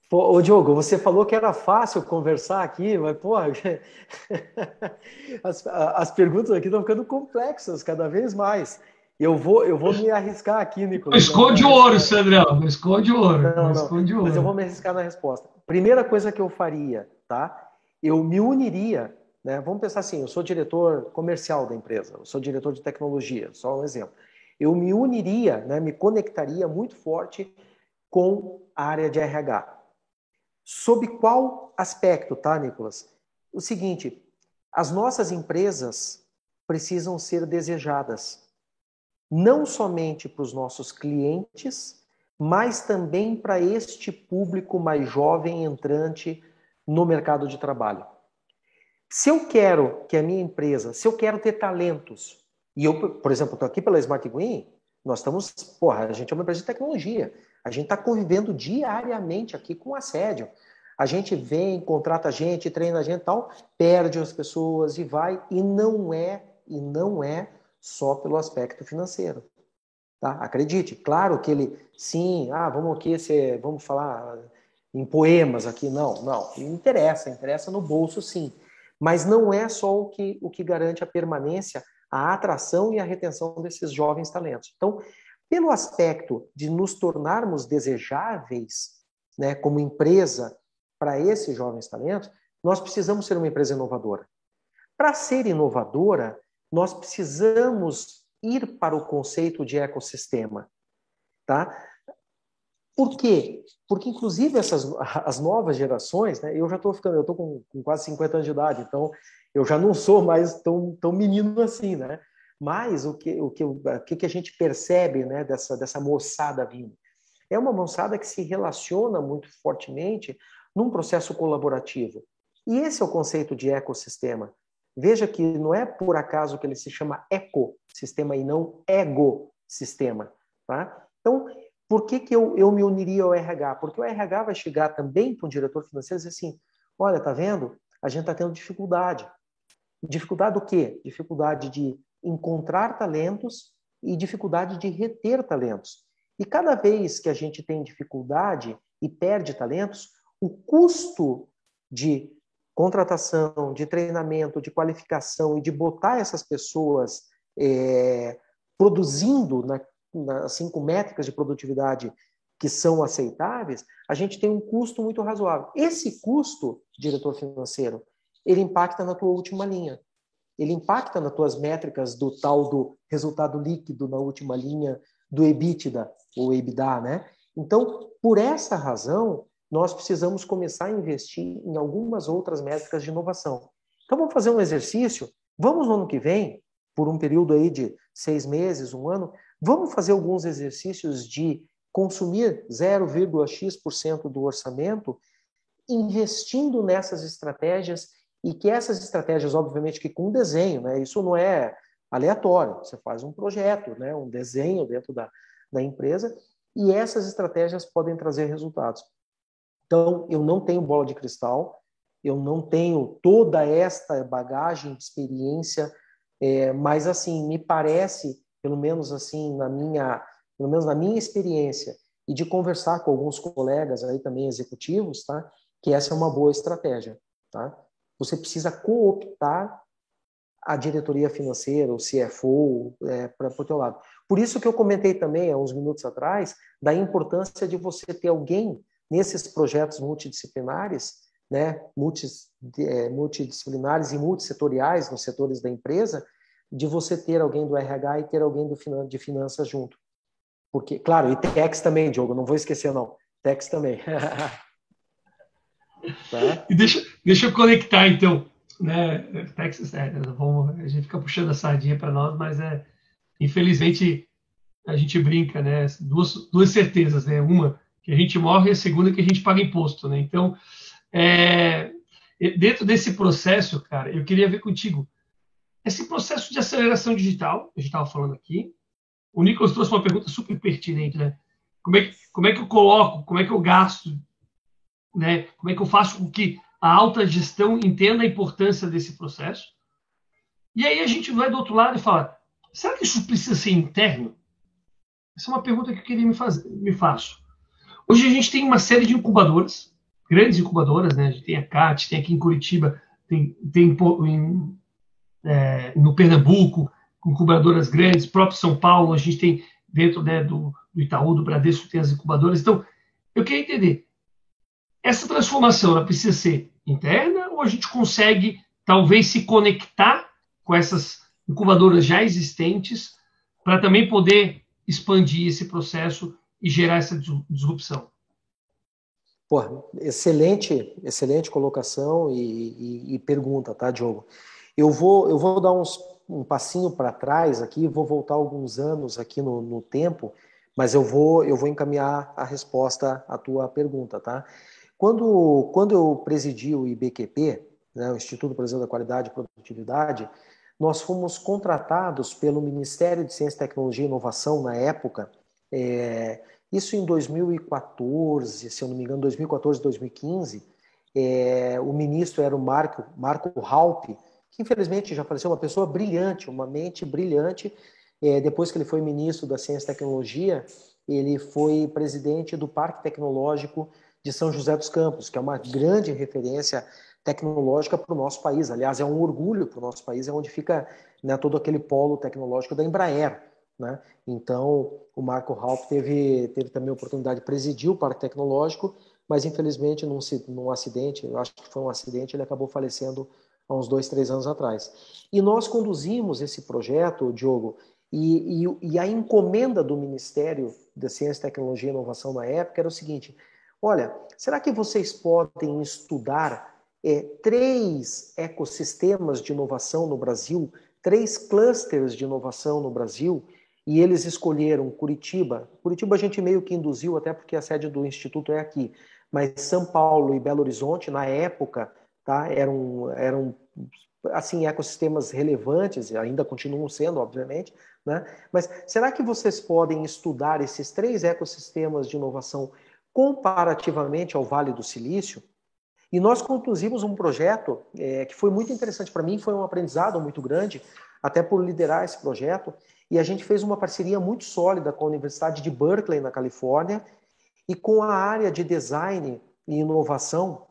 Pô, ô Diogo, você falou que era fácil conversar aqui, mas, pô, as, as perguntas aqui estão ficando complexas cada vez mais. Eu vou, eu vou me arriscar aqui, Nicolas. Esconde o ouro, Sandrão. Esconde o ouro. Não, não, esconde ouro. Mas eu vou me arriscar na resposta. Primeira coisa que eu faria, tá? Eu me uniria, né? Vamos pensar assim, eu sou diretor comercial da empresa, eu sou diretor de tecnologia, só um exemplo. Eu me uniria, né, me conectaria muito forte com a área de RH. Sob qual aspecto, tá, Nicolas? O seguinte, as nossas empresas precisam ser desejadas, não somente para os nossos clientes, mas também para este público mais jovem entrante no mercado de trabalho. Se eu quero que a minha empresa, se eu quero ter talentos, e eu, por exemplo, estou aqui pela Smart Green, nós estamos, porra, a gente é uma empresa de tecnologia, a gente está convivendo diariamente aqui com assédio. A gente vem, contrata gente, treina a gente tal, perde as pessoas e vai, e não é, e não é só pelo aspecto financeiro. Tá? Acredite, claro que ele, sim, ah, vamos aqui, vamos falar em poemas aqui, não, não. Interessa, interessa no bolso, sim. Mas não é só o que, o que garante a permanência, a atração e a retenção desses jovens talentos. Então, pelo aspecto de nos tornarmos desejáveis, né, como empresa para esses jovens talentos, nós precisamos ser uma empresa inovadora. Para ser inovadora, nós precisamos ir para o conceito de ecossistema, tá? Por quê? Porque, inclusive, essas, as novas gerações, né, eu já estou ficando, eu estou com, com, quase 50 anos de idade, então eu já não sou mais tão, tão menino assim, né? Mas o que, o que, o que a gente percebe né, dessa, dessa moçada vindo? É uma moçada que se relaciona muito fortemente num processo colaborativo. E esse é o conceito de ecossistema. Veja que não é por acaso que ele se chama ecossistema e não ego-sistema. Tá? Então, Por que, que eu, eu me uniria ao RH? Porque o RH vai chegar também para um diretor financeiro e dizer assim: olha, tá vendo? A gente está tendo dificuldade. Dificuldade do quê? Dificuldade de encontrar talentos e dificuldade de reter talentos. E cada vez que a gente tem dificuldade e perde talentos, o custo de contratação, de treinamento, de qualificação e de botar essas pessoas é, produzindo, na, na, assim, com métricas de produtividade que são aceitáveis, a gente tem um custo muito razoável. Esse custo, diretor financeiro, ele impacta na tua última linha. Ele impacta nas tuas métricas do tal do resultado líquido na última linha do EBITDA ou EBITDA, né? Então, por essa razão, nós precisamos começar a investir em algumas outras métricas de inovação. Então, vamos fazer um exercício. Vamos no ano que vem, por um período aí de seis meses, um ano, vamos fazer alguns exercícios de consumir 0,x% do orçamento, investindo nessas estratégias e que essas estratégias, obviamente, que com desenho, né? Isso não é aleatório. Você faz um projeto, né? Um desenho dentro da, da empresa e essas estratégias podem trazer resultados. Então, eu não tenho bola de cristal, eu não tenho toda esta bagagem de experiência, é, mas assim me parece, pelo menos assim na minha, pelo menos na minha experiência e de conversar com alguns colegas aí também executivos, tá? Que essa é uma boa estratégia, tá? Você precisa cooptar a diretoria financeira, o CFO, é, para o teu lado. Por isso que eu comentei também há uns minutos atrás da importância de você ter alguém nesses projetos multidisciplinares, né, é, multidisciplinares e multissetoriais nos setores da empresa, de você ter alguém do RH e ter alguém do de finanças junto. Porque, claro, e Tex também, Diogo, não vou esquecer não. Tex também. tá? E deixa, deixa eu conectar então, né, Texas, é, vamos, a gente fica puxando a sardinha para nós, mas é infelizmente a gente brinca, né? Duas, duas certezas, né? Uma que a gente morre e a segunda que a gente paga imposto, né? Então, é, dentro desse processo, cara, eu queria ver contigo esse processo de aceleração digital, a gente estava falando aqui. O Nicolas trouxe uma pergunta super pertinente, né? Como é, que, como é que eu coloco, como é que eu gasto, né? Como é que eu faço com que a alta gestão entenda a importância desse processo? E aí a gente vai do outro lado e fala: será que isso precisa ser interno? Essa é uma pergunta que eu queria me, fazer, me faço. Hoje a gente tem uma série de incubadoras, grandes incubadoras, né? A gente tem a CAT, tem aqui em Curitiba, tem, tem em, é, no Pernambuco, incubadoras grandes, próprio São Paulo, a gente tem dentro né, do, do Itaú, do Bradesco, tem as incubadoras. Então, eu queria entender, essa transformação ela precisa ser interna ou a gente consegue talvez se conectar com essas incubadoras já existentes para também poder expandir esse processo e gerar essa disrupção? Pô, excelente, excelente colocação e, e, e, pergunta, tá, Diogo? Eu vou, eu vou dar uns, um passinho para trás aqui, vou voltar alguns anos aqui no, no, tempo, mas eu vou, eu vou encaminhar a resposta à tua pergunta, tá? Quando, quando eu presidi o IBQP, né, o Instituto Brasil da Qualidade e Produtividade, nós fomos contratados pelo Ministério de Ciência, Tecnologia e Inovação na época, é, isso em 2014, se eu não me engano, 2014, 2015, é, o ministro era o Marco, Marco Halpe, que infelizmente já faleceu, uma pessoa brilhante, uma mente brilhante. É, depois que ele foi ministro da Ciência e Tecnologia, ele foi presidente do Parque Tecnológico de São José dos Campos, que é uma grande referência tecnológica para o nosso país. Aliás, é um orgulho para o nosso país, é onde fica né, todo aquele polo tecnológico da Embraer. Né? Então, o Marco Ralph teve, teve também a oportunidade de presidir o Parque Tecnológico, mas infelizmente num, num acidente, eu acho que foi um acidente, ele acabou falecendo há uns dois, três anos atrás. E nós conduzimos esse projeto, Diogo, e, e, e a encomenda do Ministério da Ciência, Tecnologia e Inovação na época era o seguinte: olha, será que vocês podem estudar é, três ecossistemas de inovação no Brasil, três clusters de inovação no Brasil, e eles escolheram Curitiba. Curitiba a gente meio que induziu, até porque a sede do Instituto é aqui, mas São Paulo e Belo Horizonte, na época, tá, eram, eram assim ecossistemas relevantes, ainda continuam sendo, obviamente, né? Mas será que vocês podem estudar esses três ecossistemas de inovação comparativamente ao Vale do Silício? E nós conduzimos um projeto é, que foi muito interessante para mim, foi um aprendizado muito grande, até por liderar esse projeto. E a gente fez uma parceria muito sólida com a Universidade de Berkeley, na Califórnia, e com a área de design e inovação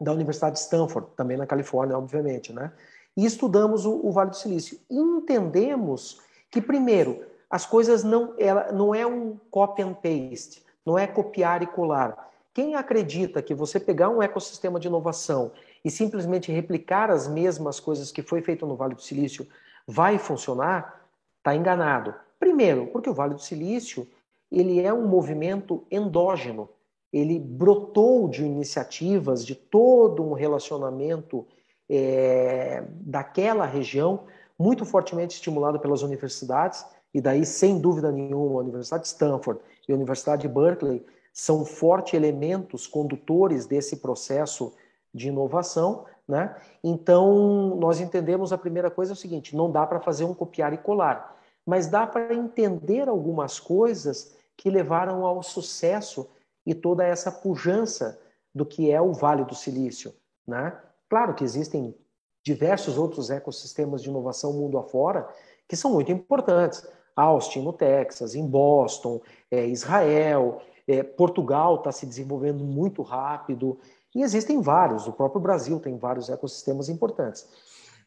da Universidade de Stanford, também na Califórnia, obviamente, né? E estudamos o, o Vale do Silício. E entendemos que, primeiro, as coisas não, ela, não é um copy and paste, não é copiar e colar. Quem acredita que você pegar um ecossistema de inovação e simplesmente replicar as mesmas coisas que foi feito no Vale do Silício vai funcionar, está enganado. Primeiro, porque o Vale do Silício ele é um movimento endógeno ele brotou de iniciativas, de todo um relacionamento é, daquela região, muito fortemente estimulado pelas universidades, e daí, sem dúvida nenhuma, a Universidade de Stanford e a Universidade de Berkeley são fortes elementos condutores desse processo de inovação. Né? Então, nós entendemos a primeira coisa é o seguinte: não dá para fazer um copiar e colar, mas dá para entender algumas coisas que levaram ao sucesso e toda essa pujança do que é o Vale do Silício. Né? Claro que existem diversos outros ecossistemas de inovação mundo afora que são muito importantes. Austin, no Texas, em Boston, é, Israel, é, Portugal está se desenvolvendo muito rápido, e existem vários, o próprio Brasil tem vários ecossistemas importantes.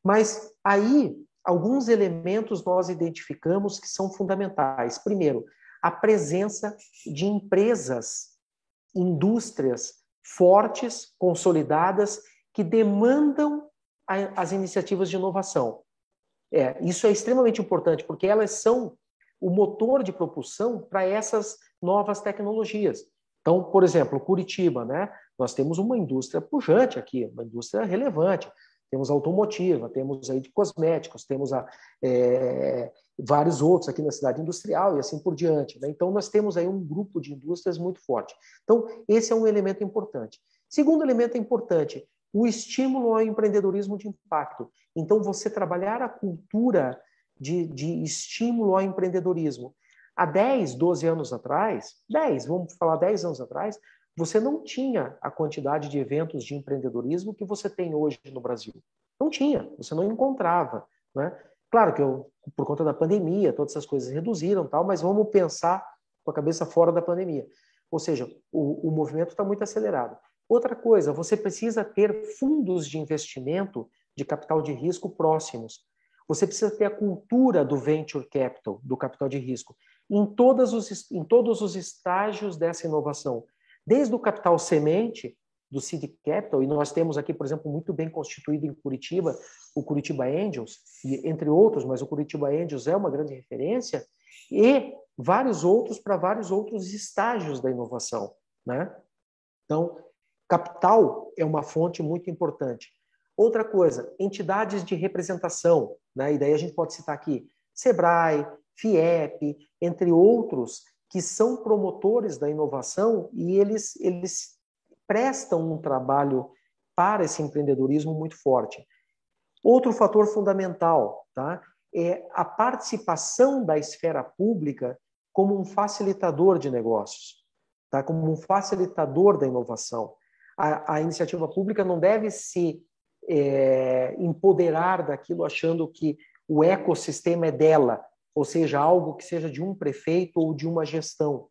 Mas aí, alguns elementos nós identificamos que são fundamentais. Primeiro, a presença de empresas indústrias fortes, consolidadas, que demandam as iniciativas de inovação. É, isso é extremamente importante, porque elas são o motor de propulsão para essas novas tecnologias. Então, por exemplo, Curitiba, né? Nós temos uma indústria pujante aqui, uma indústria relevante temos automotiva, temos aí de cosméticos, temos a, é, vários outros aqui na cidade industrial e assim por diante. Né? Então, nós temos aí um grupo de indústrias muito forte. Então, esse é um elemento importante. Segundo elemento importante, o estímulo ao empreendedorismo de impacto. Então, você trabalhar a cultura de, de estímulo ao empreendedorismo. Há 10, 12 anos atrás, 10, vamos falar 10 anos atrás, você não tinha a quantidade de eventos de empreendedorismo que você tem hoje no Brasil. Não tinha, você não encontrava. Né? Claro que eu, por conta da pandemia, todas essas coisas reduziram, tal, mas vamos pensar com a cabeça fora da pandemia. Ou seja, o, o movimento está muito acelerado. Outra coisa, você precisa ter fundos de investimento de capital de risco próximos. Você precisa ter a cultura do venture capital, do capital de risco, em, todas os, em todos os estágios dessa inovação desde o capital semente do Seed Capital, e nós temos aqui, por exemplo, muito bem constituído em Curitiba, o Curitiba Angels, e, entre outros, mas o Curitiba Angels é uma grande referência, e vários outros para vários outros estágios da inovação. Né? Então, capital é uma fonte muito importante. Outra coisa, entidades de representação, né? e daí a gente pode citar aqui SEBRAE, FIEP, entre outros, que são promotores da inovação e eles, eles prestam um trabalho para esse empreendedorismo muito forte. Outro fator fundamental tá, é a participação da esfera pública como um facilitador de negócios, tá, como um facilitador da inovação. A, a iniciativa pública não deve se é, empoderar daquilo achando que o ecossistema é dela, ou seja, algo que seja de um prefeito ou de uma gestão,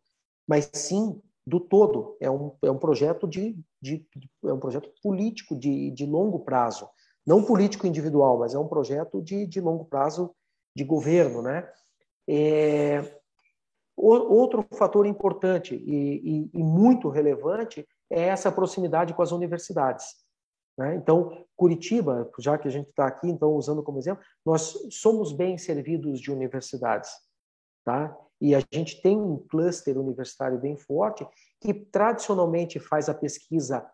mas sim do todo. É um, é um projeto de, de é um projeto político de, de longo prazo, não político individual, mas é um projeto de, de longo prazo de governo, né? É, outro fator importante e, e, e muito relevante é essa proximidade com as universidades. Né? Então, Curitiba, já que a gente está aqui, então usando como exemplo, nós somos bem servidos de universidades, tá? E a gente tem um cluster universitário bem forte que tradicionalmente faz a pesquisa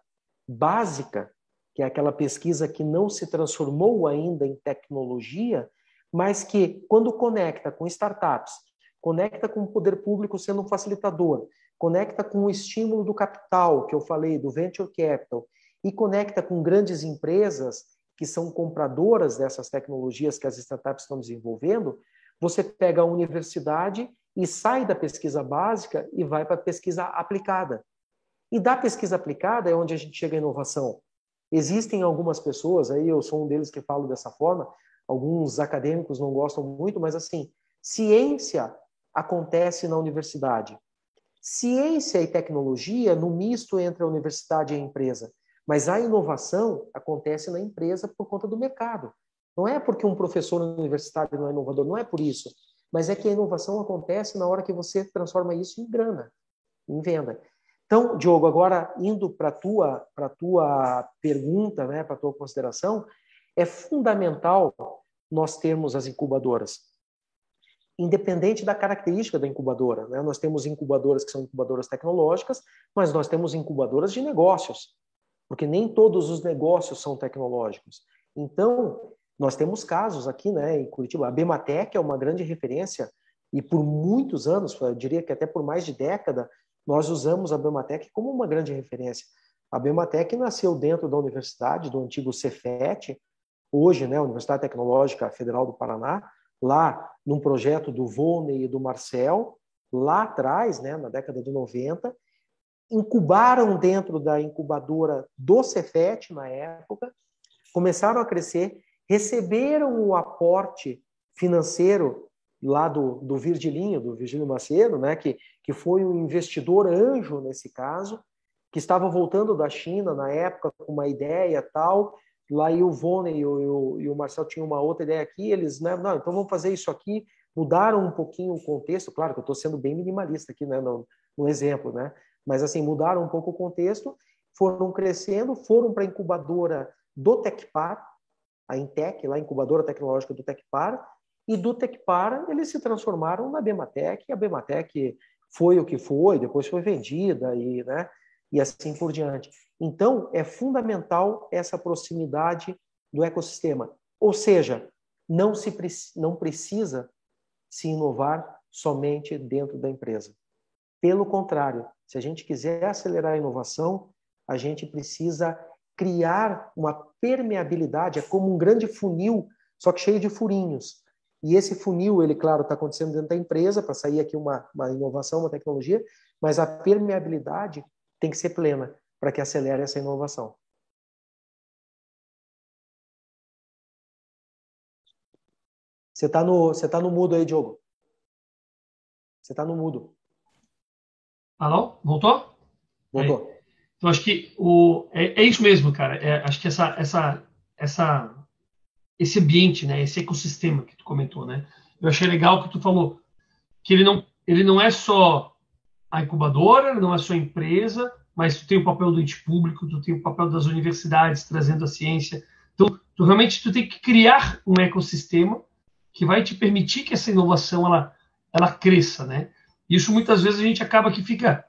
básica, que é aquela pesquisa que não se transformou ainda em tecnologia, mas que quando conecta com startups, conecta com o poder público sendo um facilitador, conecta com o estímulo do capital que eu falei, do venture capital, e conecta com grandes empresas que são compradoras dessas tecnologias que as startups estão desenvolvendo, você pega a universidade e sai da pesquisa básica e vai para a pesquisa aplicada. E da pesquisa aplicada é onde a gente chega à inovação. Existem algumas pessoas, aí eu sou um deles que falo dessa forma, alguns acadêmicos não gostam muito, mas assim, ciência acontece na universidade. Ciência e tecnologia no misto entre a universidade e a empresa. Mas a inovação acontece na empresa por conta do mercado. Não é porque um professor universitário não é inovador, não é por isso. Mas é que a inovação acontece na hora que você transforma isso em grana, em venda. Então, Diogo, agora indo para a tua, tua pergunta, né, para a tua consideração, é fundamental nós termos as incubadoras. Independente da característica da incubadora. Né? Nós temos incubadoras que são incubadoras tecnológicas, mas nós temos incubadoras de negócios, porque nem todos os negócios são tecnológicos. Então, nós temos casos aqui né, em Curitiba. A Bematec é uma grande referência e por muitos anos, eu diria que até por mais de década, nós usamos a Bematec como uma grande referência. A Bematec nasceu dentro da universidade, do antigo Cefet, hoje, né, Universidade Tecnológica Federal do Paraná, lá num projeto do Volney e do Marcel, lá atrás, né, na década de 90, incubaram dentro da incubadora do Cefet na época, começaram a crescer, receberam o aporte financeiro lá do, do Virgilinho, do Virgílio Macedo, né, que, que foi um investidor anjo nesse caso, que estava voltando da China na época com uma ideia tal, lá e o Vone e o, e o Marcel tinham uma outra ideia aqui, eles, né, não, então vamos fazer isso aqui, mudaram um pouquinho o contexto, claro que eu estou sendo bem minimalista aqui, né, no, no exemplo, né, mas assim, mudaram um pouco o contexto, foram crescendo, foram para a incubadora do Tecpar, a Intec, lá a incubadora tecnológica do Tecpar, e do Tecpar eles se transformaram na Bematec, e a Bematec foi o que foi, depois foi vendida e, né, e assim por diante. Então, é fundamental essa proximidade do ecossistema. Ou seja, não, se, não precisa se inovar somente dentro da empresa. Pelo contrário, se a gente quiser acelerar a inovação, a gente precisa criar uma permeabilidade, é como um grande funil, só que cheio de furinhos. E esse funil, ele, claro, está acontecendo dentro da empresa, para sair aqui uma, uma inovação, uma tecnologia, mas a permeabilidade tem que ser plena para que acelere essa inovação. Você está no, você tá no mudo aí, Diogo. Você está no mudo. Alô? Voltou? Voltou. É. Então, acho que o, é, é isso mesmo, cara. É, acho que essa, essa, essa, esse ambiente, né, esse ecossistema que tu comentou, né? Eu achei legal que tu falou que ele não, ele não é só a incubadora, não é só a empresa, mas tu tem o papel do ente público, tu tem o papel das universidades trazendo a ciência. Então, tu realmente tu tem que criar um ecossistema que vai te permitir que essa inovação ela, ela cresça, né? Isso muitas vezes a gente acaba que fica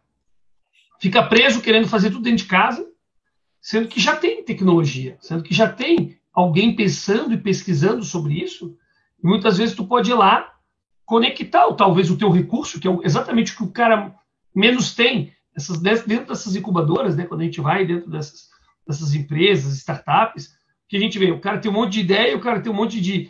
fica preso querendo fazer tudo dentro de casa, sendo que já tem tecnologia, sendo que já tem alguém pensando e pesquisando sobre isso. E muitas vezes tu pode ir lá conectar talvez o teu recurso, que é exatamente o que o cara menos tem, essas, dentro dessas incubadoras, né, quando a gente vai dentro dessas, dessas empresas, startups, que a gente vê, o cara tem um monte de ideia, o cara tem um monte de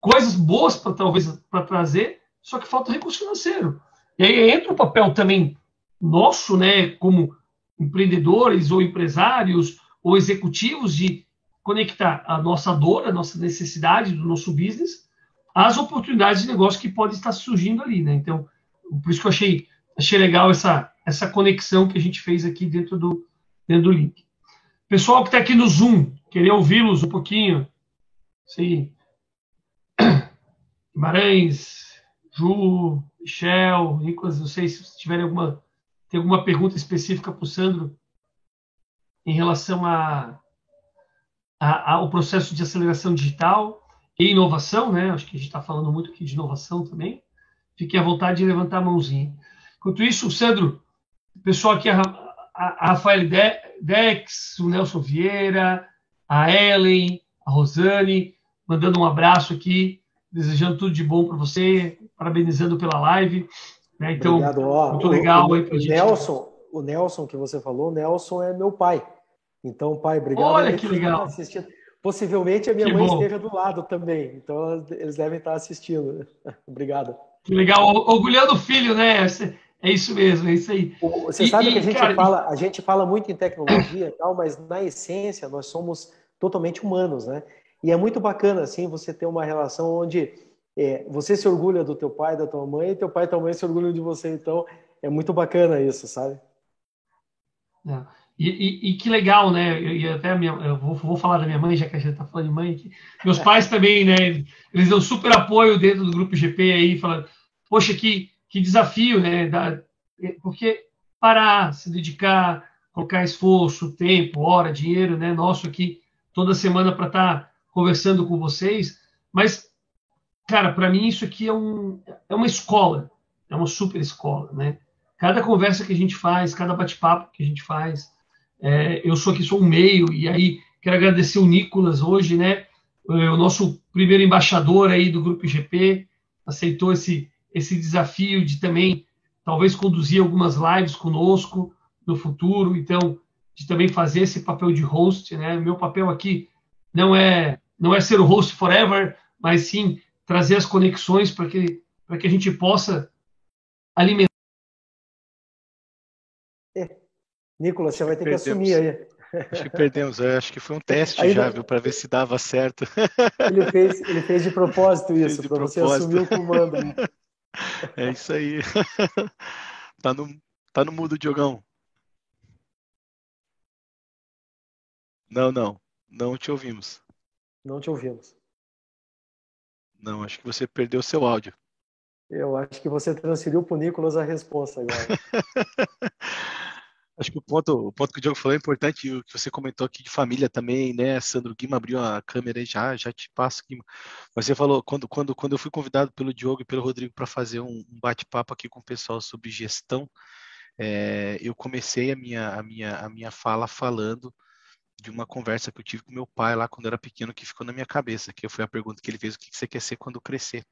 coisas boas para talvez para trazer, só que falta recurso financeiro. E aí entra o papel também nosso, né, como empreendedores ou empresários ou executivos de conectar a nossa dor, a nossa necessidade do nosso business às oportunidades de negócio que podem estar surgindo ali, né? Então, por isso que eu achei achei legal essa essa conexão que a gente fez aqui dentro do, dentro do link. Pessoal que está aqui no Zoom, queria ouvi-los um pouquinho. Sim. Guimarães, Ju, Michel, Nicolas, não sei se tiverem alguma, tem alguma pergunta específica para o Sandro em relação a, a, ao processo de aceleração digital e inovação, né? Acho que a gente está falando muito aqui de inovação também. Fiquem à vontade de levantar a mãozinha. Enquanto isso, Sandro, o pessoal aqui, a, a, a Rafael Dex, o Nelson Vieira, a Ellen, a Rosane, mandando um abraço aqui, desejando tudo de bom para você, parabenizando pela live. Né? Então, Obrigado. Ó, muito legal. O, aí o, Nelson, o Nelson que você falou, o Nelson é meu pai. Então, pai, obrigado. Olha que legal. Possivelmente a minha que mãe bom. esteja do lado também, então eles devem estar assistindo. Obrigado. Que legal, orgulhando o filho, né? É isso mesmo, é isso aí. Você e, sabe que a gente, cara, fala, a gente fala muito em tecnologia e tal, mas na essência nós somos totalmente humanos, né? E é muito bacana, assim, você ter uma relação onde é, você se orgulha do teu pai, da tua mãe, e teu pai e tua mãe se orgulham de você. Então, é muito bacana isso, sabe? É. E, e, e, que legal, né? E até minha, eu vou, vou, falar da minha mãe, já que a gente está falando de mãe. Aqui. Meus pais também, né? Eles dão super apoio dentro do grupo GP aí, falando, poxa, que, que desafio, né? Da, porque parar, se dedicar, colocar esforço, tempo, hora, dinheiro, né? Nosso aqui toda semana para estar tá conversando com vocês. Mas, cara, para mim isso aqui é, um, é uma escola, é uma super escola, né? Cada conversa que a gente faz, cada bate-papo que a gente faz, é, eu sou aqui, sou um meio, e aí quero agradecer o Nicolas hoje, né? É, o nosso primeiro embaixador aí do Grupo IGP, aceitou esse, esse desafio de também, talvez, conduzir algumas lives conosco no futuro, então, de também fazer esse papel de host, né? Meu papel aqui não é não é ser o host forever, mas sim trazer as conexões para que para que a gente possa alimentar Nicolas, você vai ter perdemos. que assumir aí. Acho que perdemos, eu acho que foi um teste aí, já, viu, para ver se dava certo. Ele fez, ele fez de propósito isso, para você assumir o comando. É isso aí. Tá no, tá no mudo, Diogão. Não, não, não te ouvimos. Não te ouvimos. Não, acho que você perdeu seu áudio. Eu acho que você transferiu para o Nicolas a resposta agora. Acho que o ponto, o ponto que o Diogo falou é importante, o que você comentou aqui de família também, né? Sandro Guima abriu a câmera e já, já te passo, Guima. Você falou, quando, quando, quando eu fui convidado pelo Diogo e pelo Rodrigo para fazer um, um bate-papo aqui com o pessoal sobre gestão, é, eu comecei a minha, a, minha, a minha fala falando de uma conversa que eu tive com meu pai lá quando eu era pequeno, que ficou na minha cabeça, que foi a pergunta que ele fez, o que você quer ser quando crescer?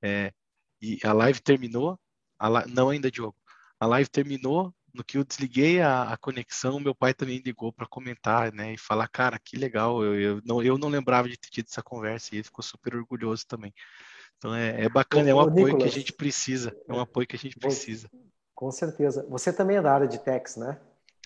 É, e a live terminou, a não ainda, Diogo, a live terminou, no que eu desliguei a, a conexão, meu pai também ligou para comentar, né, e falar, cara, que legal, eu, eu, não, eu não lembrava de ter tido essa conversa, e ele ficou super orgulhoso também. Então é, é bacana, é um apoio Nicolas, que a gente precisa, é um apoio que a gente precisa. Com certeza. Você também é da área de techs, né?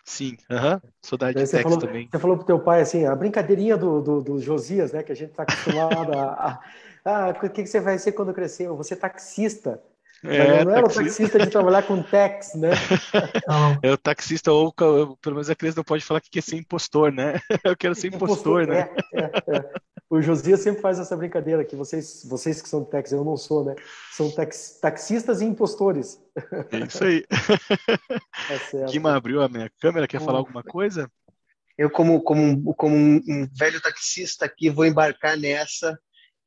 Sim, uh -huh. sou da de techs também. Você falou pro teu pai assim, a brincadeirinha do, do, do Josias, né, que a gente está acostumado a, a, ah, o que, que você vai ser quando crescer? Você é taxista. É, não era o taxista de trabalhar com tax, né? É o taxista, ou pelo menos a criança não pode falar que quer ser impostor, né? Eu quero ser impostor, impostor né? É, é, é. O Josias sempre faz essa brincadeira que vocês, vocês que são de tax, eu não sou, né? São tax, taxistas e impostores. É isso aí. É Guima abriu a minha câmera, quer falar alguma coisa? Eu, como, como, como um velho taxista aqui, vou embarcar nessa.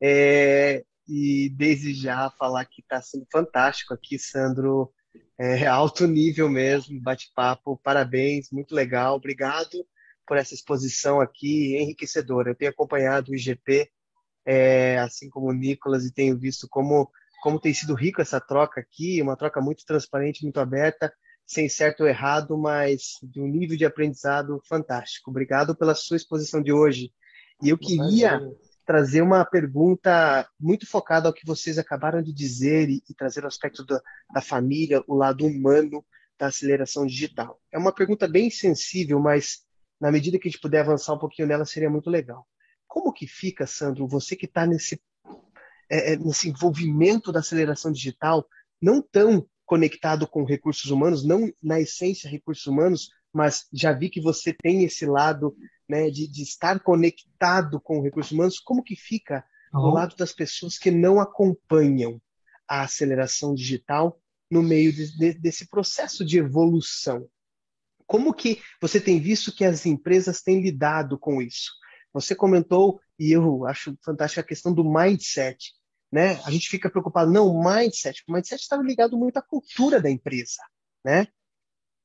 É, e desde já falar que está sendo fantástico aqui, Sandro. É, alto nível mesmo, bate-papo, parabéns, muito legal, obrigado por essa exposição aqui, enriquecedora. Eu tenho acompanhado o IGP, é, assim como o Nicolas, e tenho visto como, como tem sido rico essa troca aqui, uma troca muito transparente, muito aberta, sem certo ou errado, mas de um nível de aprendizado fantástico. Obrigado pela sua exposição de hoje. E eu queria trazer uma pergunta muito focada ao que vocês acabaram de dizer e, e trazer o aspecto da, da família, o lado humano da aceleração digital. É uma pergunta bem sensível, mas na medida que a gente puder avançar um pouquinho nela, seria muito legal. Como que fica, Sandro, você que está nesse, é, é, nesse envolvimento da aceleração digital, não tão conectado com recursos humanos, não na essência recursos humanos, mas já vi que você tem esse lado né, de, de estar conectado com recursos humanos, como que fica uhum. do lado das pessoas que não acompanham a aceleração digital no meio de, de, desse processo de evolução? Como que você tem visto que as empresas têm lidado com isso? Você comentou, e eu acho fantástica a questão do mindset. Né? A gente fica preocupado, não, mindset. O mindset está ligado muito à cultura da empresa. Né?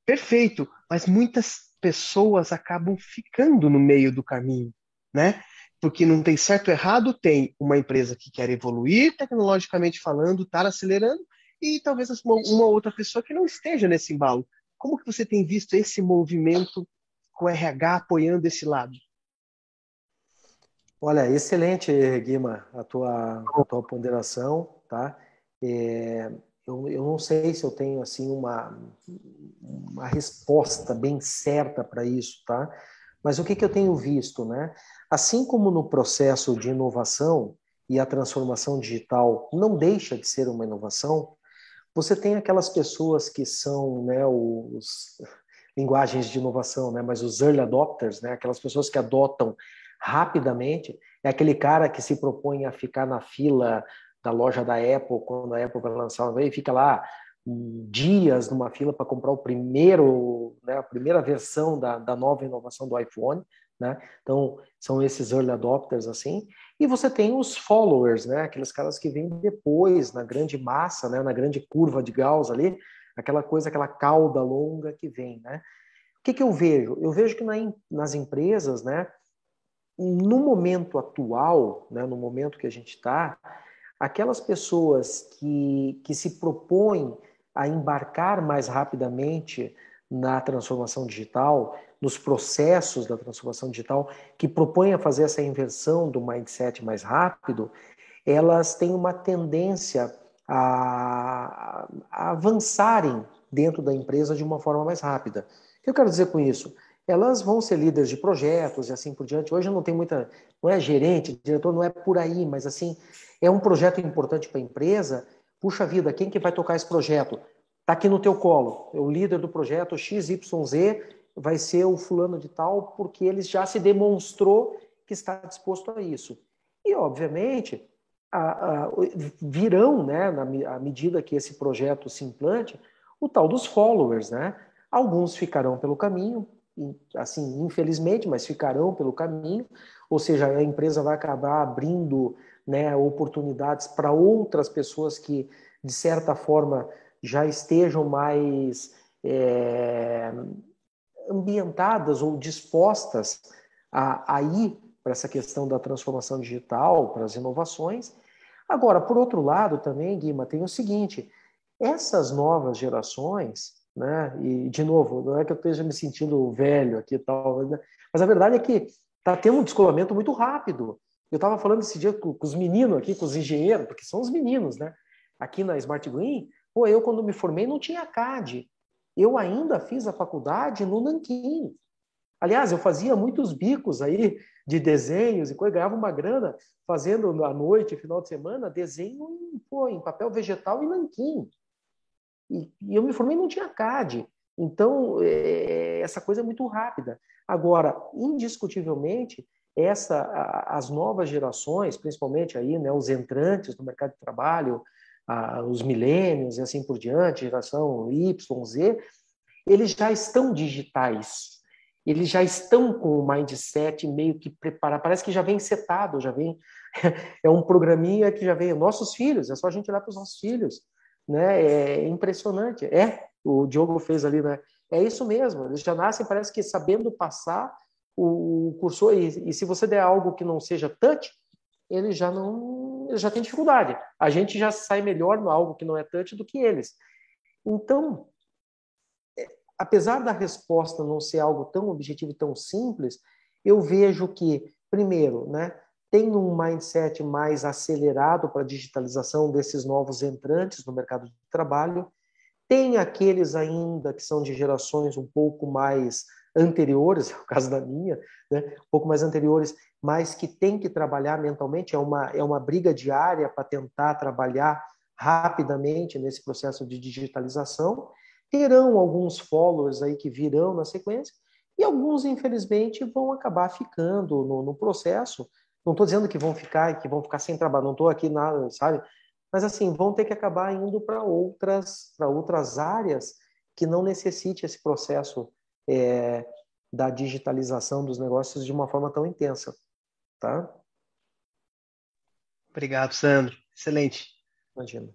Perfeito, mas muitas pessoas acabam ficando no meio do caminho, né? Porque não tem certo ou errado, tem uma empresa que quer evoluir tecnologicamente falando, estar tá acelerando, e talvez uma, uma outra pessoa que não esteja nesse embalo. Como que você tem visto esse movimento com o RH apoiando esse lado? Olha, excelente, Guima, a tua, a tua ponderação, tá? É, eu, eu não sei se eu tenho assim uma, uma resposta bem certa para isso, tá? Mas o que, que eu tenho visto, né? Assim como no processo de inovação e a transformação digital não deixa de ser uma inovação, você tem aquelas pessoas que são, né, os linguagens de inovação, né, mas os early adopters, né, aquelas pessoas que adotam rapidamente, é aquele cara que se propõe a ficar na fila da loja da Apple, quando a Apple vai lançar e fica lá dias numa fila para comprar o primeiro, né, a primeira versão da, da nova inovação do iPhone, né? Então, são esses early adopters assim. E você tem os followers, né? Aqueles caras que vêm depois, na grande massa, né? Na grande curva de Gauss ali, aquela coisa, aquela cauda longa que vem, né? O que, que eu vejo? Eu vejo que na, nas empresas, né? No momento atual, né? No momento que a gente está, aquelas pessoas que, que se propõem a embarcar mais rapidamente na transformação digital, nos processos da transformação digital, que propõem a fazer essa inversão do mindset mais rápido, elas têm uma tendência a, a avançarem dentro da empresa de uma forma mais rápida. O que eu quero dizer com isso? Elas vão ser líderes de projetos e assim por diante. Hoje não tem muita, não é gerente, diretor, não é por aí, mas assim, é um projeto importante para a empresa. Puxa vida, quem que vai tocar esse projeto? Está aqui no teu colo. É o líder do projeto XYZ vai ser o fulano de tal, porque ele já se demonstrou que está disposto a isso. E, obviamente, a, a, virão, né, na à medida que esse projeto se implante, o tal dos followers, né? Alguns ficarão pelo caminho, assim, infelizmente, mas ficarão pelo caminho, ou seja, a empresa vai acabar abrindo né, oportunidades para outras pessoas que, de certa forma, já estejam mais é, ambientadas ou dispostas a, a ir para essa questão da transformação digital, para as inovações. Agora, por outro lado, também, Guima, tem o seguinte: essas novas gerações, né, e de novo, não é que eu esteja me sentindo velho aqui e tal, mas a verdade é que está tendo um descolamento muito rápido. Eu estava falando esse dia com, com, os meninos aqui, com os engenheiros, porque são os meninos, né? Aqui na Smart Green, Pô, eu quando me formei não tinha CAD. Eu ainda fiz a faculdade no Nanquim. Aliás, eu fazia muitos bicos aí de desenhos e coisa, ganhava uma grana fazendo à noite, final de semana, desenho em, pô, em papel vegetal e nanquim. E, e, eu me formei não tinha CAD. Então, é, essa coisa é muito rápida. Agora, indiscutivelmente, essa, as novas gerações, principalmente aí, né, os entrantes no mercado de trabalho, os milênios e assim por diante, geração Y, Z, eles já estão digitais. Eles já estão com o mindset meio que preparado. Parece que já vem setado, já vem. É um programinha que já vem. Nossos filhos, é só a gente olhar para os nossos filhos. Né? É impressionante. É, o Diogo fez ali, né? É isso mesmo. Eles já nascem, parece que sabendo passar o cursor. E, e se você der algo que não seja touch, ele já não eles já têm dificuldade. A gente já sai melhor no algo que não é touch do que eles. Então, é, apesar da resposta não ser algo tão objetivo e tão simples, eu vejo que, primeiro, né, tem um mindset mais acelerado para a digitalização desses novos entrantes no mercado de trabalho, tem aqueles ainda que são de gerações um pouco mais anteriores, é o caso da minha, né, um pouco mais anteriores, mas que tem que trabalhar mentalmente, é uma, é uma briga diária para tentar trabalhar rapidamente nesse processo de digitalização. Terão alguns followers aí que virão na sequência, e alguns, infelizmente, vão acabar ficando no, no processo. Não estou dizendo que vão ficar que vão ficar sem trabalho, não estou aqui nada, sabe? Mas assim, vão ter que acabar indo para outras, para outras áreas que não necessite esse processo é, da digitalização dos negócios de uma forma tão intensa, tá? Obrigado, Sandro. Excelente. Imagina,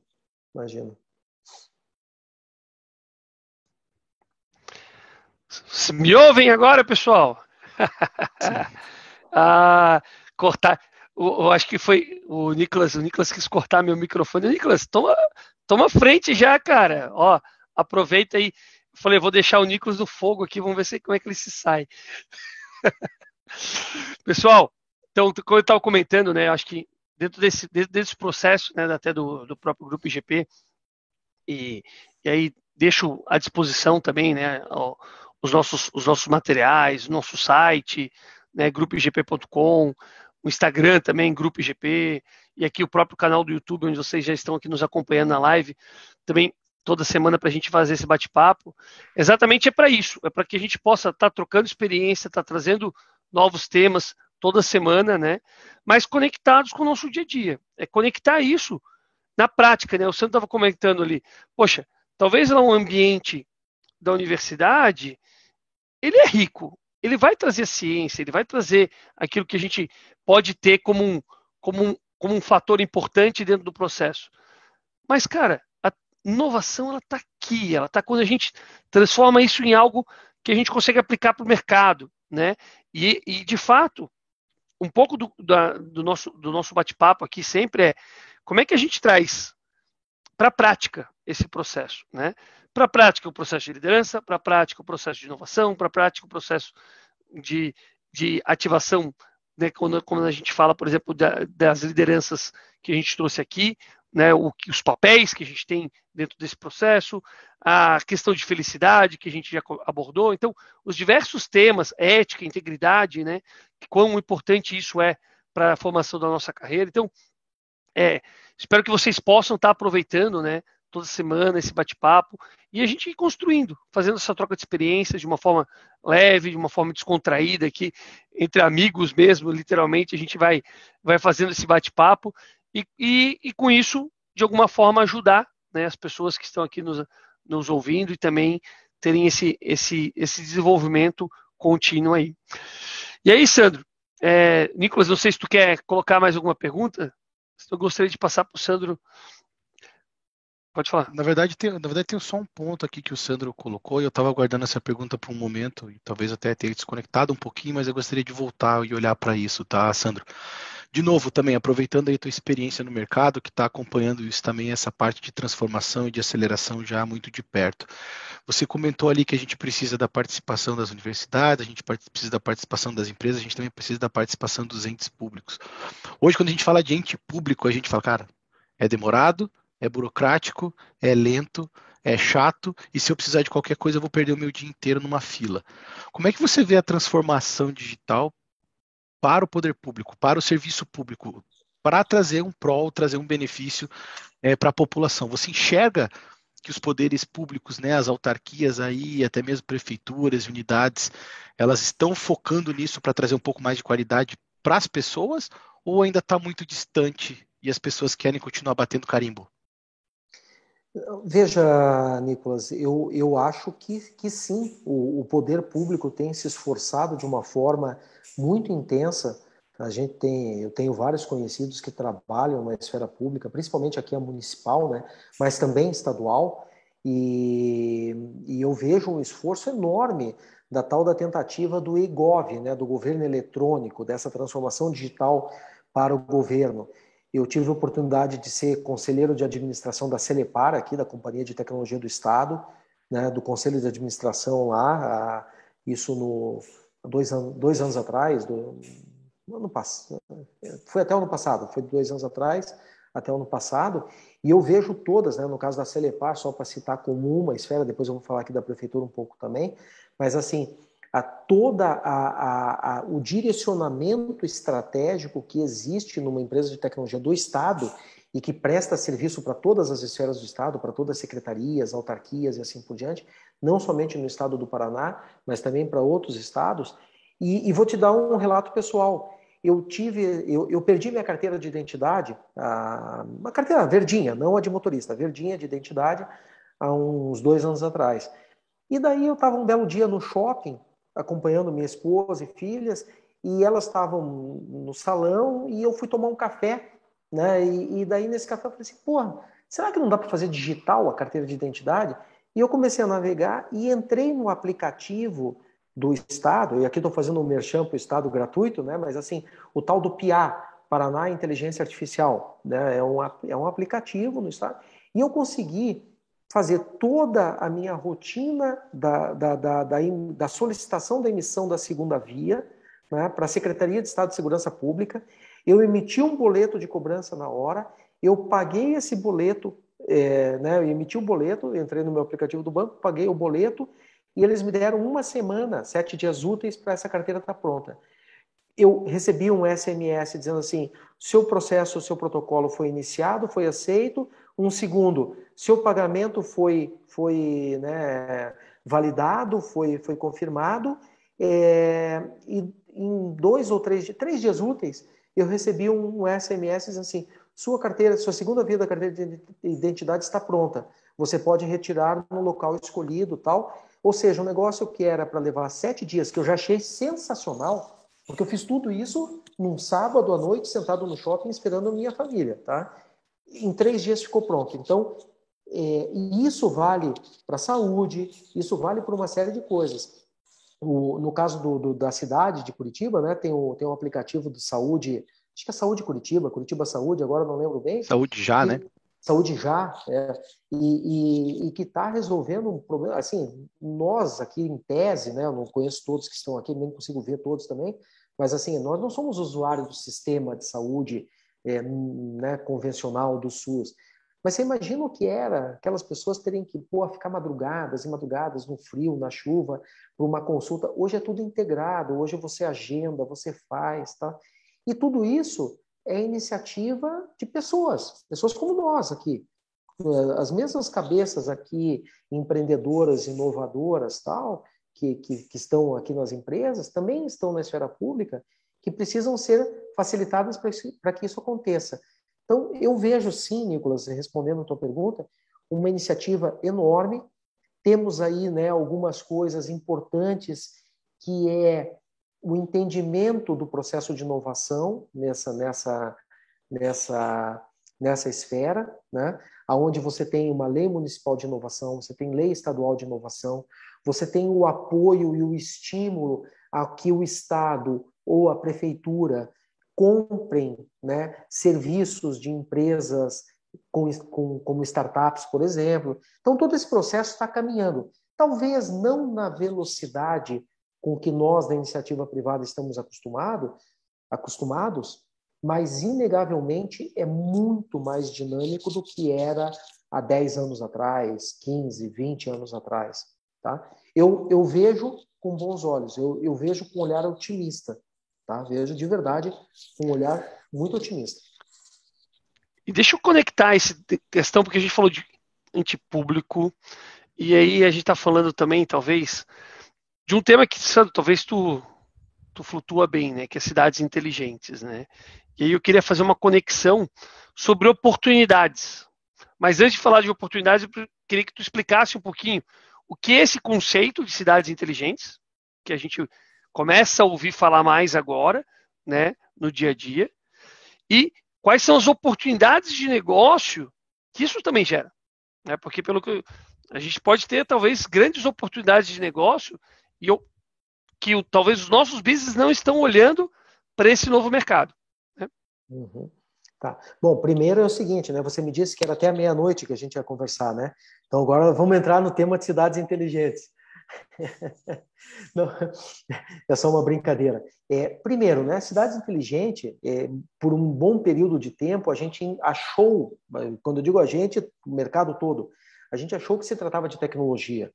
imagina. Me ouvem agora, pessoal? ah, cortar. Eu, acho que foi o Nicolas. O Nicolas quis cortar meu microfone. Nicolas, toma, toma frente já, cara. Ó, aproveita aí. Falei, vou deixar o Nicolas no fogo aqui, vamos ver se, como é que ele se sai. Pessoal, Então, como eu estava comentando, né, acho que dentro desse, desse processo, né, até do, do próprio grupo IGP, e, e aí deixo à disposição também, né, os nossos, os nossos materiais, nosso site, né, grupoigp.com, o Instagram também, Grupo IGP, e aqui o próprio canal do YouTube, onde vocês já estão aqui nos acompanhando na live, também toda semana para a gente fazer esse bate-papo. Exatamente é para isso, é para que a gente possa estar tá trocando experiência, estar tá trazendo novos temas toda semana, né? Mas conectados com o nosso dia a dia. É conectar isso na prática, né? O Sandro estava comentando ali, poxa, talvez lá um ambiente da universidade, ele é rico, ele vai trazer ciência, ele vai trazer aquilo que a gente pode ter como um, como um, como um fator importante dentro do processo. Mas, cara, a inovação ela está aqui, ela está quando a gente transforma isso em algo que a gente consegue aplicar para o mercado, né? E, e, de fato, um pouco do, da, do nosso, do nosso bate-papo aqui sempre é como é que a gente traz para a prática esse processo, né? Para a prática o processo de liderança, para a prática o processo de inovação, para a prática o processo de, de ativação, né? quando, quando a gente fala, por exemplo, da, das lideranças que a gente trouxe aqui, né? O, os papéis que a gente tem dentro desse processo, a questão de felicidade que a gente já abordou. Então, os diversos temas, ética, integridade, né? Quão importante isso é para a formação da nossa carreira. Então, é, espero que vocês possam estar aproveitando, né? Toda semana esse bate-papo e a gente ir construindo, fazendo essa troca de experiências de uma forma leve, de uma forma descontraída aqui, entre amigos mesmo, literalmente, a gente vai, vai fazendo esse bate-papo e, e, e, com isso, de alguma forma, ajudar né, as pessoas que estão aqui nos, nos ouvindo e também terem esse, esse, esse desenvolvimento contínuo aí. E aí, Sandro, é, Nicolas, não sei se tu quer colocar mais alguma pergunta. Eu gostaria de passar para o Sandro. Pode falar. Na verdade, tem, na verdade, tem só um ponto aqui que o Sandro colocou, e eu estava aguardando essa pergunta por um momento, e talvez até tenha desconectado um pouquinho, mas eu gostaria de voltar e olhar para isso, tá, Sandro? De novo, também aproveitando aí a tua experiência no mercado, que está acompanhando isso também, essa parte de transformação e de aceleração já muito de perto. Você comentou ali que a gente precisa da participação das universidades, a gente precisa da participação das empresas, a gente também precisa da participação dos entes públicos. Hoje, quando a gente fala de ente público, a gente fala, cara, é demorado, é burocrático, é lento, é chato e se eu precisar de qualquer coisa eu vou perder o meu dia inteiro numa fila. Como é que você vê a transformação digital para o poder público, para o serviço público, para trazer um prol, trazer um benefício é, para a população. Você enxerga que os poderes públicos, né, as autarquias aí, até mesmo prefeituras, unidades, elas estão focando nisso para trazer um pouco mais de qualidade para as pessoas ou ainda está muito distante e as pessoas querem continuar batendo carimbo? Veja, Nicolas, eu, eu acho que, que sim, o, o poder público tem se esforçado de uma forma muito intensa. A gente tem, eu tenho vários conhecidos que trabalham na esfera pública, principalmente aqui a municipal, né, mas também estadual, e, e eu vejo um esforço enorme da tal da tentativa do EGOV, né, do governo eletrônico, dessa transformação digital para o governo. Eu tive a oportunidade de ser conselheiro de administração da Celepar, aqui da Companhia de Tecnologia do Estado, né, do conselho de administração lá, isso no dois, anos, dois anos atrás, do, ano passado, foi até o ano passado, foi dois anos atrás, até o ano passado, e eu vejo todas, né, no caso da Celepar, só para citar como uma esfera, depois eu vou falar aqui da prefeitura um pouco também, mas assim, a toda a, a, a, o direcionamento estratégico que existe numa empresa de tecnologia do Estado e que presta serviço para todas as esferas do Estado, para todas as secretarias, autarquias e assim por diante, não somente no estado do Paraná, mas também para outros estados. E, e, vou te dar um relato pessoal. Eu tive, eu, eu perdi minha carteira de identidade, a, uma carteira verdinha, não a de motorista, verdinha de identidade, há uns dois anos atrás. E daí eu estava um belo dia no shopping, acompanhando minha esposa e filhas, e elas estavam no salão e eu fui tomar um café, né? E, e daí nesse café eu falei assim, porra, será que não dá para fazer digital a carteira de identidade? E eu comecei a navegar e entrei no aplicativo do Estado, e aqui estou fazendo um merchan para o Estado gratuito, né? mas assim, o tal do PIA, Paraná Inteligência Artificial, né? é, um, é um aplicativo no Estado, e eu consegui fazer toda a minha rotina da, da, da, da, solicitação da emissão da segunda via, né, para a Secretaria de Estado de Segurança Pública, eu emiti um boleto de cobrança na hora, eu paguei esse boleto, é, né, eu emiti o um boleto, entrei no meu aplicativo do banco, paguei o boleto e eles me deram uma semana, sete dias úteis para essa carteira estar tá pronta. Eu recebi um SMS dizendo assim: seu processo, seu protocolo foi iniciado, foi aceito. Um segundo, seu pagamento foi, foi né, validado, foi, foi confirmado. É, e em dois ou três, três dias úteis, eu recebi um SMS assim: sua carteira, sua segunda via da carteira de identidade está pronta. Você pode retirar no local escolhido, tal. Ou seja, um negócio que era para levar sete dias, que eu já achei sensacional, porque eu fiz tudo isso num sábado à noite, sentado no shopping, esperando a minha família, tá? Em três dias ficou pronto. Então, é, e isso vale para a saúde, isso vale para uma série de coisas. O, no caso do, do, da cidade de Curitiba, né, tem, o, tem um aplicativo de saúde, acho que é Saúde Curitiba, Curitiba Saúde, agora não lembro bem. Saúde já, e, né? Saúde já, é, e, e, e, que está resolvendo um problema. Assim, nós aqui em tese, né, eu não conheço todos que estão aqui, nem consigo ver todos também, mas assim, nós não somos usuários do sistema de saúde é, né, convencional do SUS. Mas você imagina o que era aquelas pessoas terem que pô, ficar madrugadas e madrugadas no frio, na chuva, para uma consulta. Hoje é tudo integrado, hoje você agenda, você faz, tá? E tudo isso é iniciativa de pessoas, pessoas como nós aqui. As mesmas cabeças aqui, empreendedoras, inovadoras, tal, que, que, que estão aqui nas empresas, também estão na esfera pública, que precisam ser facilitadas para que isso aconteça. Então, eu vejo sim, Nicolas, respondendo a tua pergunta, uma iniciativa enorme. Temos aí né, algumas coisas importantes que é o entendimento do processo de inovação nessa, nessa, nessa, nessa esfera, né? onde você tem uma lei municipal de inovação, você tem lei estadual de inovação, você tem o apoio e o estímulo a que o Estado ou a prefeitura comprem né, serviços de empresas com, com, como startups, por exemplo. Então, todo esse processo está caminhando. Talvez não na velocidade com que nós, da iniciativa privada, estamos acostumado, acostumados, mas, inegavelmente, é muito mais dinâmico do que era há 10 anos atrás, 15, 20 anos atrás. Tá? Eu, eu vejo com bons olhos, eu, eu vejo com um olhar otimista. Tá? Vejo de verdade um olhar muito otimista. E deixa eu conectar essa questão, porque a gente falou de antipúblico, e aí a gente está falando também, talvez, de um tema que, Sandro, talvez tu, tu flutua bem, né? Que é cidades inteligentes, né? E aí eu queria fazer uma conexão sobre oportunidades. Mas antes de falar de oportunidades, eu queria que tu explicasse um pouquinho o que é esse conceito de cidades inteligentes, que a gente começa a ouvir falar mais agora, né, no dia a dia, e quais são as oportunidades de negócio que isso também gera. Né? Porque pelo que a gente pode ter talvez grandes oportunidades de negócio e eu, que talvez os nossos business não estão olhando para esse novo mercado. Né? Uhum. Tá. Bom, primeiro é o seguinte, né? Você me disse que era até meia-noite que a gente ia conversar, né? Então agora vamos entrar no tema de cidades inteligentes. Não, é só uma brincadeira. É, primeiro, né, cidades inteligentes, é, por um bom período de tempo, a gente achou, quando eu digo a gente, o mercado todo, a gente achou que se tratava de tecnologia.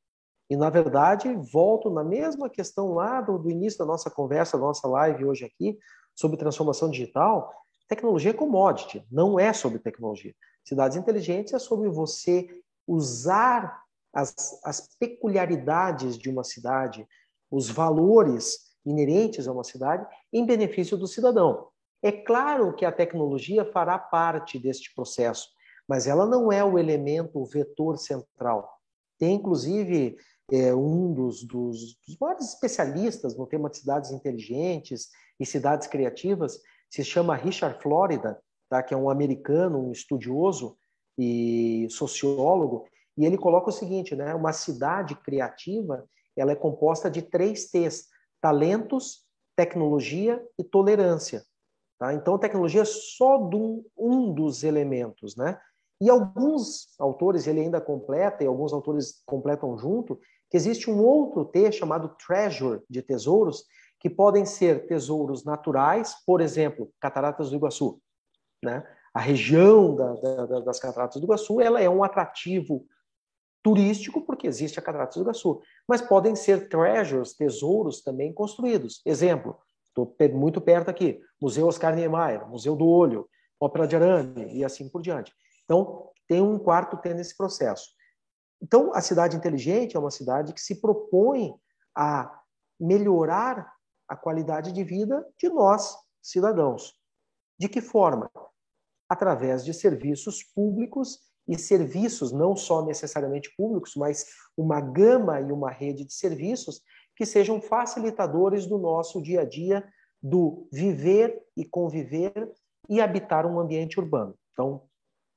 E, na verdade, volto na mesma questão lá do, do início da nossa conversa, da nossa live hoje aqui, sobre transformação digital. Tecnologia é commodity, não é sobre tecnologia. Cidades inteligentes é sobre você usar as, as peculiaridades de uma cidade, os valores inerentes a uma cidade, em benefício do cidadão. É claro que a tecnologia fará parte deste processo, mas ela não é o elemento, o vetor central. Tem, inclusive, é, um dos, dos, dos maiores especialistas no tema de cidades inteligentes e cidades criativas, se chama Richard Florida, tá? que é um americano, um estudioso e sociólogo, e ele coloca o seguinte, né? Uma cidade criativa, ela é composta de três T's: talentos, tecnologia e tolerância. Tá? Então, tecnologia é só um, um dos elementos, né? E alguns autores, ele ainda completa, e alguns autores completam junto, que existe um outro T chamado treasure, de tesouros, que podem ser tesouros naturais, por exemplo, Cataratas do Iguaçu. Né? A região da, da, das Cataratas do Iguaçu ela é um atrativo turístico, porque existe a Cataratas do Iguaçu. Mas podem ser treasures, tesouros também construídos. Exemplo, estou muito perto aqui, Museu Oscar Niemeyer, Museu do Olho, Ópera de Arame e assim por diante. Então, tem um quarto tendo esse processo. Então, a cidade inteligente é uma cidade que se propõe a melhorar a qualidade de vida de nós, cidadãos. De que forma? Através de serviços públicos e serviços não só necessariamente públicos, mas uma gama e uma rede de serviços que sejam facilitadores do nosso dia a dia, do viver e conviver e habitar um ambiente urbano. Então,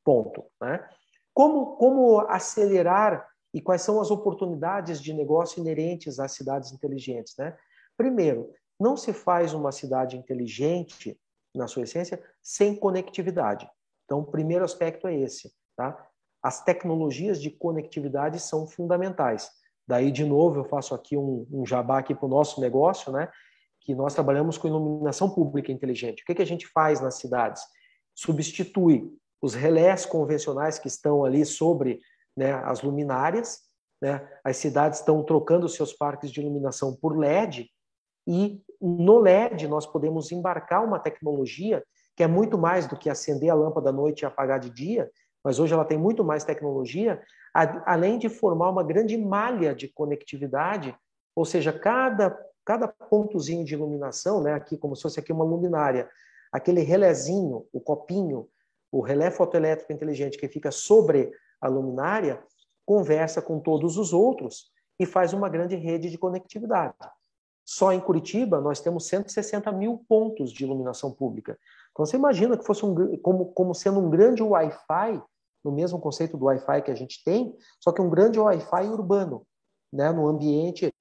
ponto. Né? Como, como acelerar e quais são as oportunidades de negócio inerentes às cidades inteligentes? Né? Primeiro, não se faz uma cidade inteligente, na sua essência, sem conectividade. Então, o primeiro aspecto é esse. Tá? As tecnologias de conectividade são fundamentais. Daí, de novo, eu faço aqui um, um jabá aqui para o nosso negócio, né? que nós trabalhamos com iluminação pública inteligente. O que, que a gente faz nas cidades? Substitui os relés convencionais que estão ali sobre né, as luminárias. Né? As cidades estão trocando seus parques de iluminação por LED e no LED nós podemos embarcar uma tecnologia que é muito mais do que acender a lâmpada à noite e apagar de dia, mas hoje ela tem muito mais tecnologia, além de formar uma grande malha de conectividade, ou seja, cada, cada pontozinho de iluminação, né, aqui como se fosse aqui uma luminária, aquele relézinho, o copinho, o relé fotoelétrico inteligente que fica sobre a luminária, conversa com todos os outros e faz uma grande rede de conectividade. Só em Curitiba, nós temos 160 mil pontos de iluminação pública. Então, você imagina que fosse um, como, como sendo um grande Wi-Fi, no mesmo conceito do Wi-Fi que a gente tem, só que um grande Wi-Fi urbano, né, no ambiente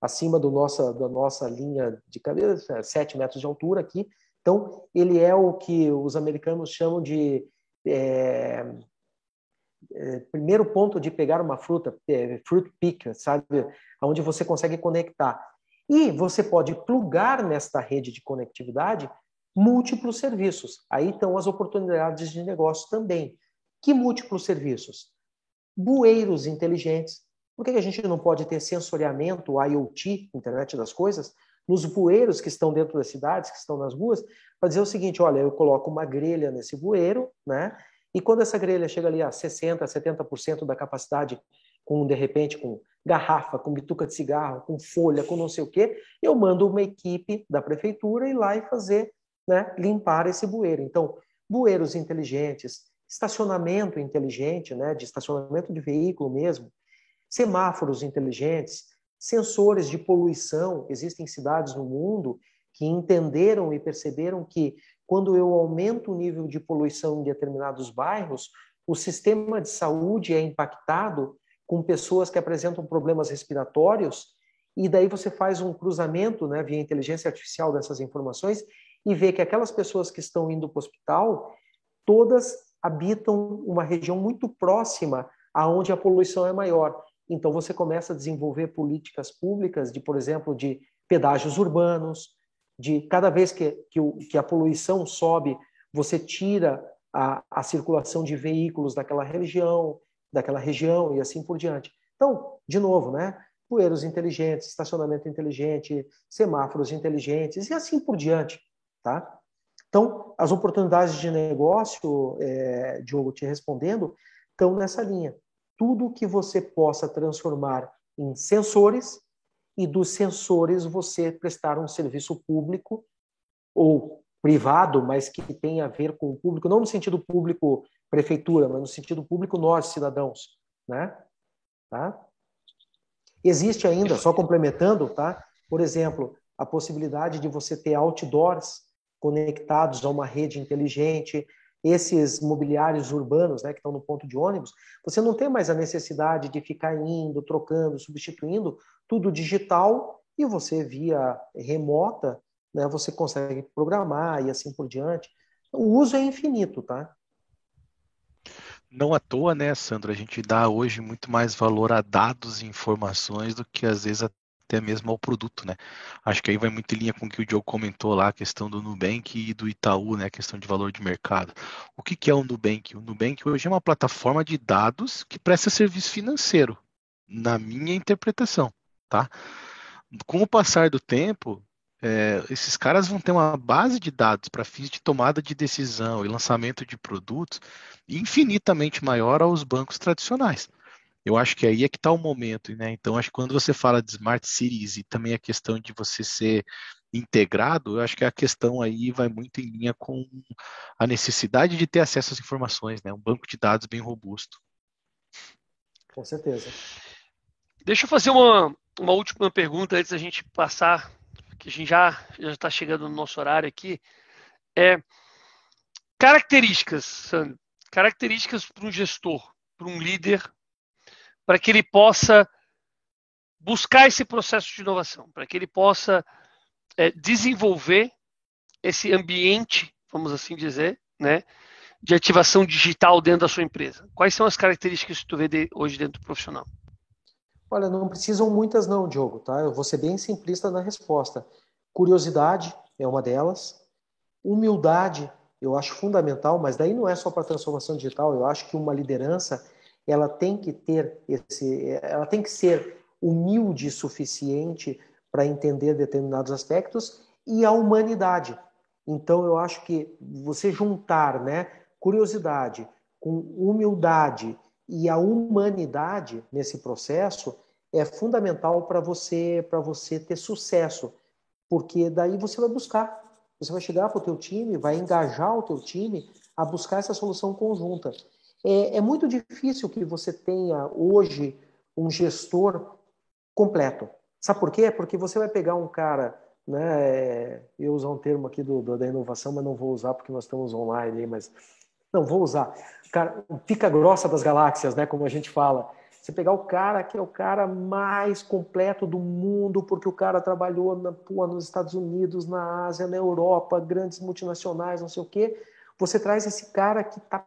acima do nossa, da nossa linha de cabeça, 7 metros de altura aqui. Então, ele é o que os americanos chamam de é, é, primeiro ponto de pegar uma fruta, é, fruit picker, sabe? Onde você consegue conectar. E você pode plugar nesta rede de conectividade múltiplos serviços. Aí estão as oportunidades de negócio também. Que múltiplos serviços? Bueiros inteligentes. Por que a gente não pode ter sensoriamento, IoT, Internet das Coisas, nos bueiros que estão dentro das cidades, que estão nas ruas, para dizer o seguinte: olha, eu coloco uma grelha nesse bueiro, né? E quando essa grelha chega ali a 60%, 70% da capacidade, com de repente com garrafa, com bituca de cigarro, com folha, com não sei o quê, eu mando uma equipe da prefeitura ir lá e fazer, né, limpar esse bueiro. Então, bueiros inteligentes, estacionamento inteligente, né, de estacionamento de veículo mesmo, semáforos inteligentes, sensores de poluição. Existem cidades no mundo que entenderam e perceberam que quando eu aumento o nível de poluição em determinados bairros, o sistema de saúde é impactado com pessoas que apresentam problemas respiratórios, e daí você faz um cruzamento né, via inteligência artificial dessas informações e vê que aquelas pessoas que estão indo para o hospital, todas habitam uma região muito próxima aonde a poluição é maior. Então você começa a desenvolver políticas públicas de, por exemplo, de pedágios urbanos, de cada vez que, que, o, que a poluição sobe, você tira a, a circulação de veículos daquela região, daquela região e assim por diante. Então, de novo, né? Poeiros inteligentes, estacionamento inteligente, semáforos inteligentes e assim por diante, tá? Então, as oportunidades de negócio, é, Diogo, te respondendo, estão nessa linha. Tudo que você possa transformar em sensores e dos sensores você prestar um serviço público ou privado, mas que tem a ver com o público, não no sentido público prefeitura, mas no sentido público nós, cidadãos, né? Tá? Existe ainda, só complementando, tá? Por exemplo, a possibilidade de você ter outdoors conectados a uma rede inteligente, esses mobiliários urbanos, né, que estão no ponto de ônibus, você não tem mais a necessidade de ficar indo, trocando, substituindo, tudo digital e você via remota, né, você consegue programar e assim por diante. O uso é infinito, tá? Não à toa, né, Sandro, a gente dá hoje muito mais valor a dados e informações do que às vezes a até mesmo ao produto, né? Acho que aí vai muito em linha com o que o Diogo comentou lá, a questão do Nubank e do Itaú, né? A questão de valor de mercado. O que, que é o Nubank? O Nubank hoje é uma plataforma de dados que presta serviço financeiro, na minha interpretação, tá? Com o passar do tempo, é, esses caras vão ter uma base de dados para fins de tomada de decisão e lançamento de produtos infinitamente maior aos bancos tradicionais. Eu acho que aí é que está o momento, né? Então, acho que quando você fala de Smart Cities e também a questão de você ser integrado, eu acho que a questão aí vai muito em linha com a necessidade de ter acesso às informações, né? Um banco de dados bem robusto. Com certeza. Deixa eu fazer uma, uma última pergunta antes da gente passar, que a gente já já está chegando no nosso horário aqui. É características, Sandro, características para um gestor, para um líder para que ele possa buscar esse processo de inovação, para que ele possa é, desenvolver esse ambiente, vamos assim dizer, né, de ativação digital dentro da sua empresa. Quais são as características que tu vê de, hoje dentro do profissional? Olha, não precisam muitas não, Diogo, tá? Eu vou ser bem simplista na resposta. Curiosidade é uma delas. Humildade eu acho fundamental, mas daí não é só para transformação digital. Eu acho que uma liderança ela tem que ter esse, ela tem que ser humilde o suficiente para entender determinados aspectos e a humanidade. Então eu acho que você juntar, né, curiosidade com humildade e a humanidade nesse processo é fundamental para você para você ter sucesso, porque daí você vai buscar, você vai chegar para o teu time, vai engajar o teu time a buscar essa solução conjunta. É, é muito difícil que você tenha hoje um gestor completo. Sabe por quê? Porque você vai pegar um cara, né? Eu usar um termo aqui do, do, da inovação, mas não vou usar porque nós estamos online, mas não vou usar. Cara, pica grossa das galáxias, né? Como a gente fala. Você pegar o cara que é o cara mais completo do mundo, porque o cara trabalhou na, pô, nos Estados Unidos, na Ásia, na Europa, grandes multinacionais, não sei o quê. Você traz esse cara que está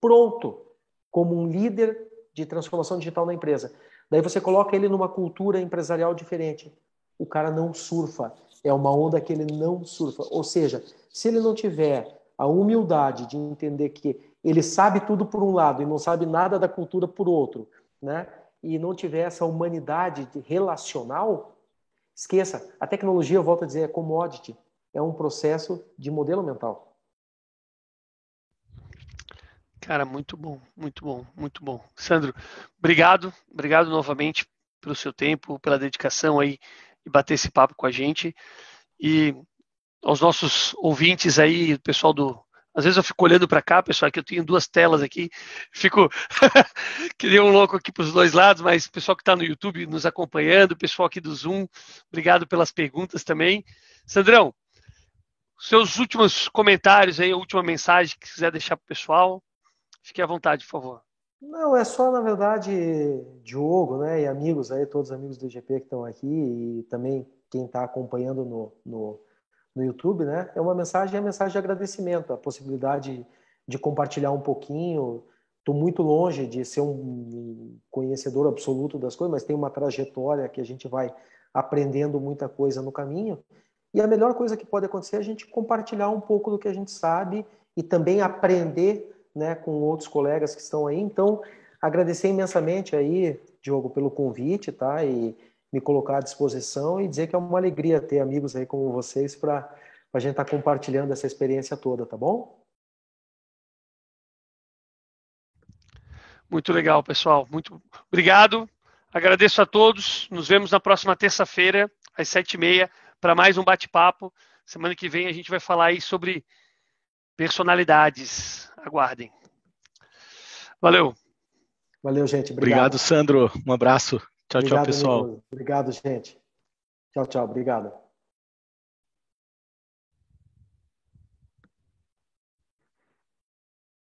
pronto como um líder de transformação digital na empresa. Daí você coloca ele numa cultura empresarial diferente. O cara não surfa. É uma onda que ele não surfa. Ou seja, se ele não tiver a humildade de entender que ele sabe tudo por um lado e não sabe nada da cultura por outro, né? E não tiver essa humanidade relacional, esqueça. A tecnologia, eu volto a dizer, é commodity. É um processo de modelo mental. Cara, muito bom, muito bom, muito bom. Sandro, obrigado, obrigado novamente pelo seu tempo, pela dedicação aí e bater esse papo com a gente. E aos nossos ouvintes aí, o pessoal do. Às vezes eu fico olhando para cá, pessoal, que eu tenho duas telas aqui, fico que um louco aqui para os dois lados, mas pessoal que está no YouTube nos acompanhando, pessoal aqui do Zoom, obrigado pelas perguntas também. Sandrão, seus últimos comentários aí, a última mensagem que quiser deixar para o pessoal. Fique à vontade, por favor. Não, é só, na verdade, Diogo, né, e amigos aí, todos os amigos do GP que estão aqui, e também quem está acompanhando no, no, no, YouTube, né, é uma mensagem, é uma mensagem de agradecimento, a possibilidade de compartilhar um pouquinho. Estou muito longe de ser um conhecedor absoluto das coisas, mas tem uma trajetória que a gente vai aprendendo muita coisa no caminho. E a melhor coisa que pode acontecer é a gente compartilhar um pouco do que a gente sabe e também aprender né, com outros colegas que estão aí. Então, agradecer imensamente aí, Diogo, pelo convite, tá? E me colocar à disposição e dizer que é uma alegria ter amigos aí como vocês para a gente estar tá compartilhando essa experiência toda, tá bom? Muito legal, pessoal. Muito obrigado. Agradeço a todos. Nos vemos na próxima terça-feira, às sete e meia, para mais um bate-papo. Semana que vem a gente vai falar aí sobre personalidades. Aguardem. Valeu. Valeu, gente. Obrigado, Obrigado Sandro. Um abraço. Tchau, Obrigado, tchau, pessoal. Obrigado, gente. Tchau, tchau. Obrigado.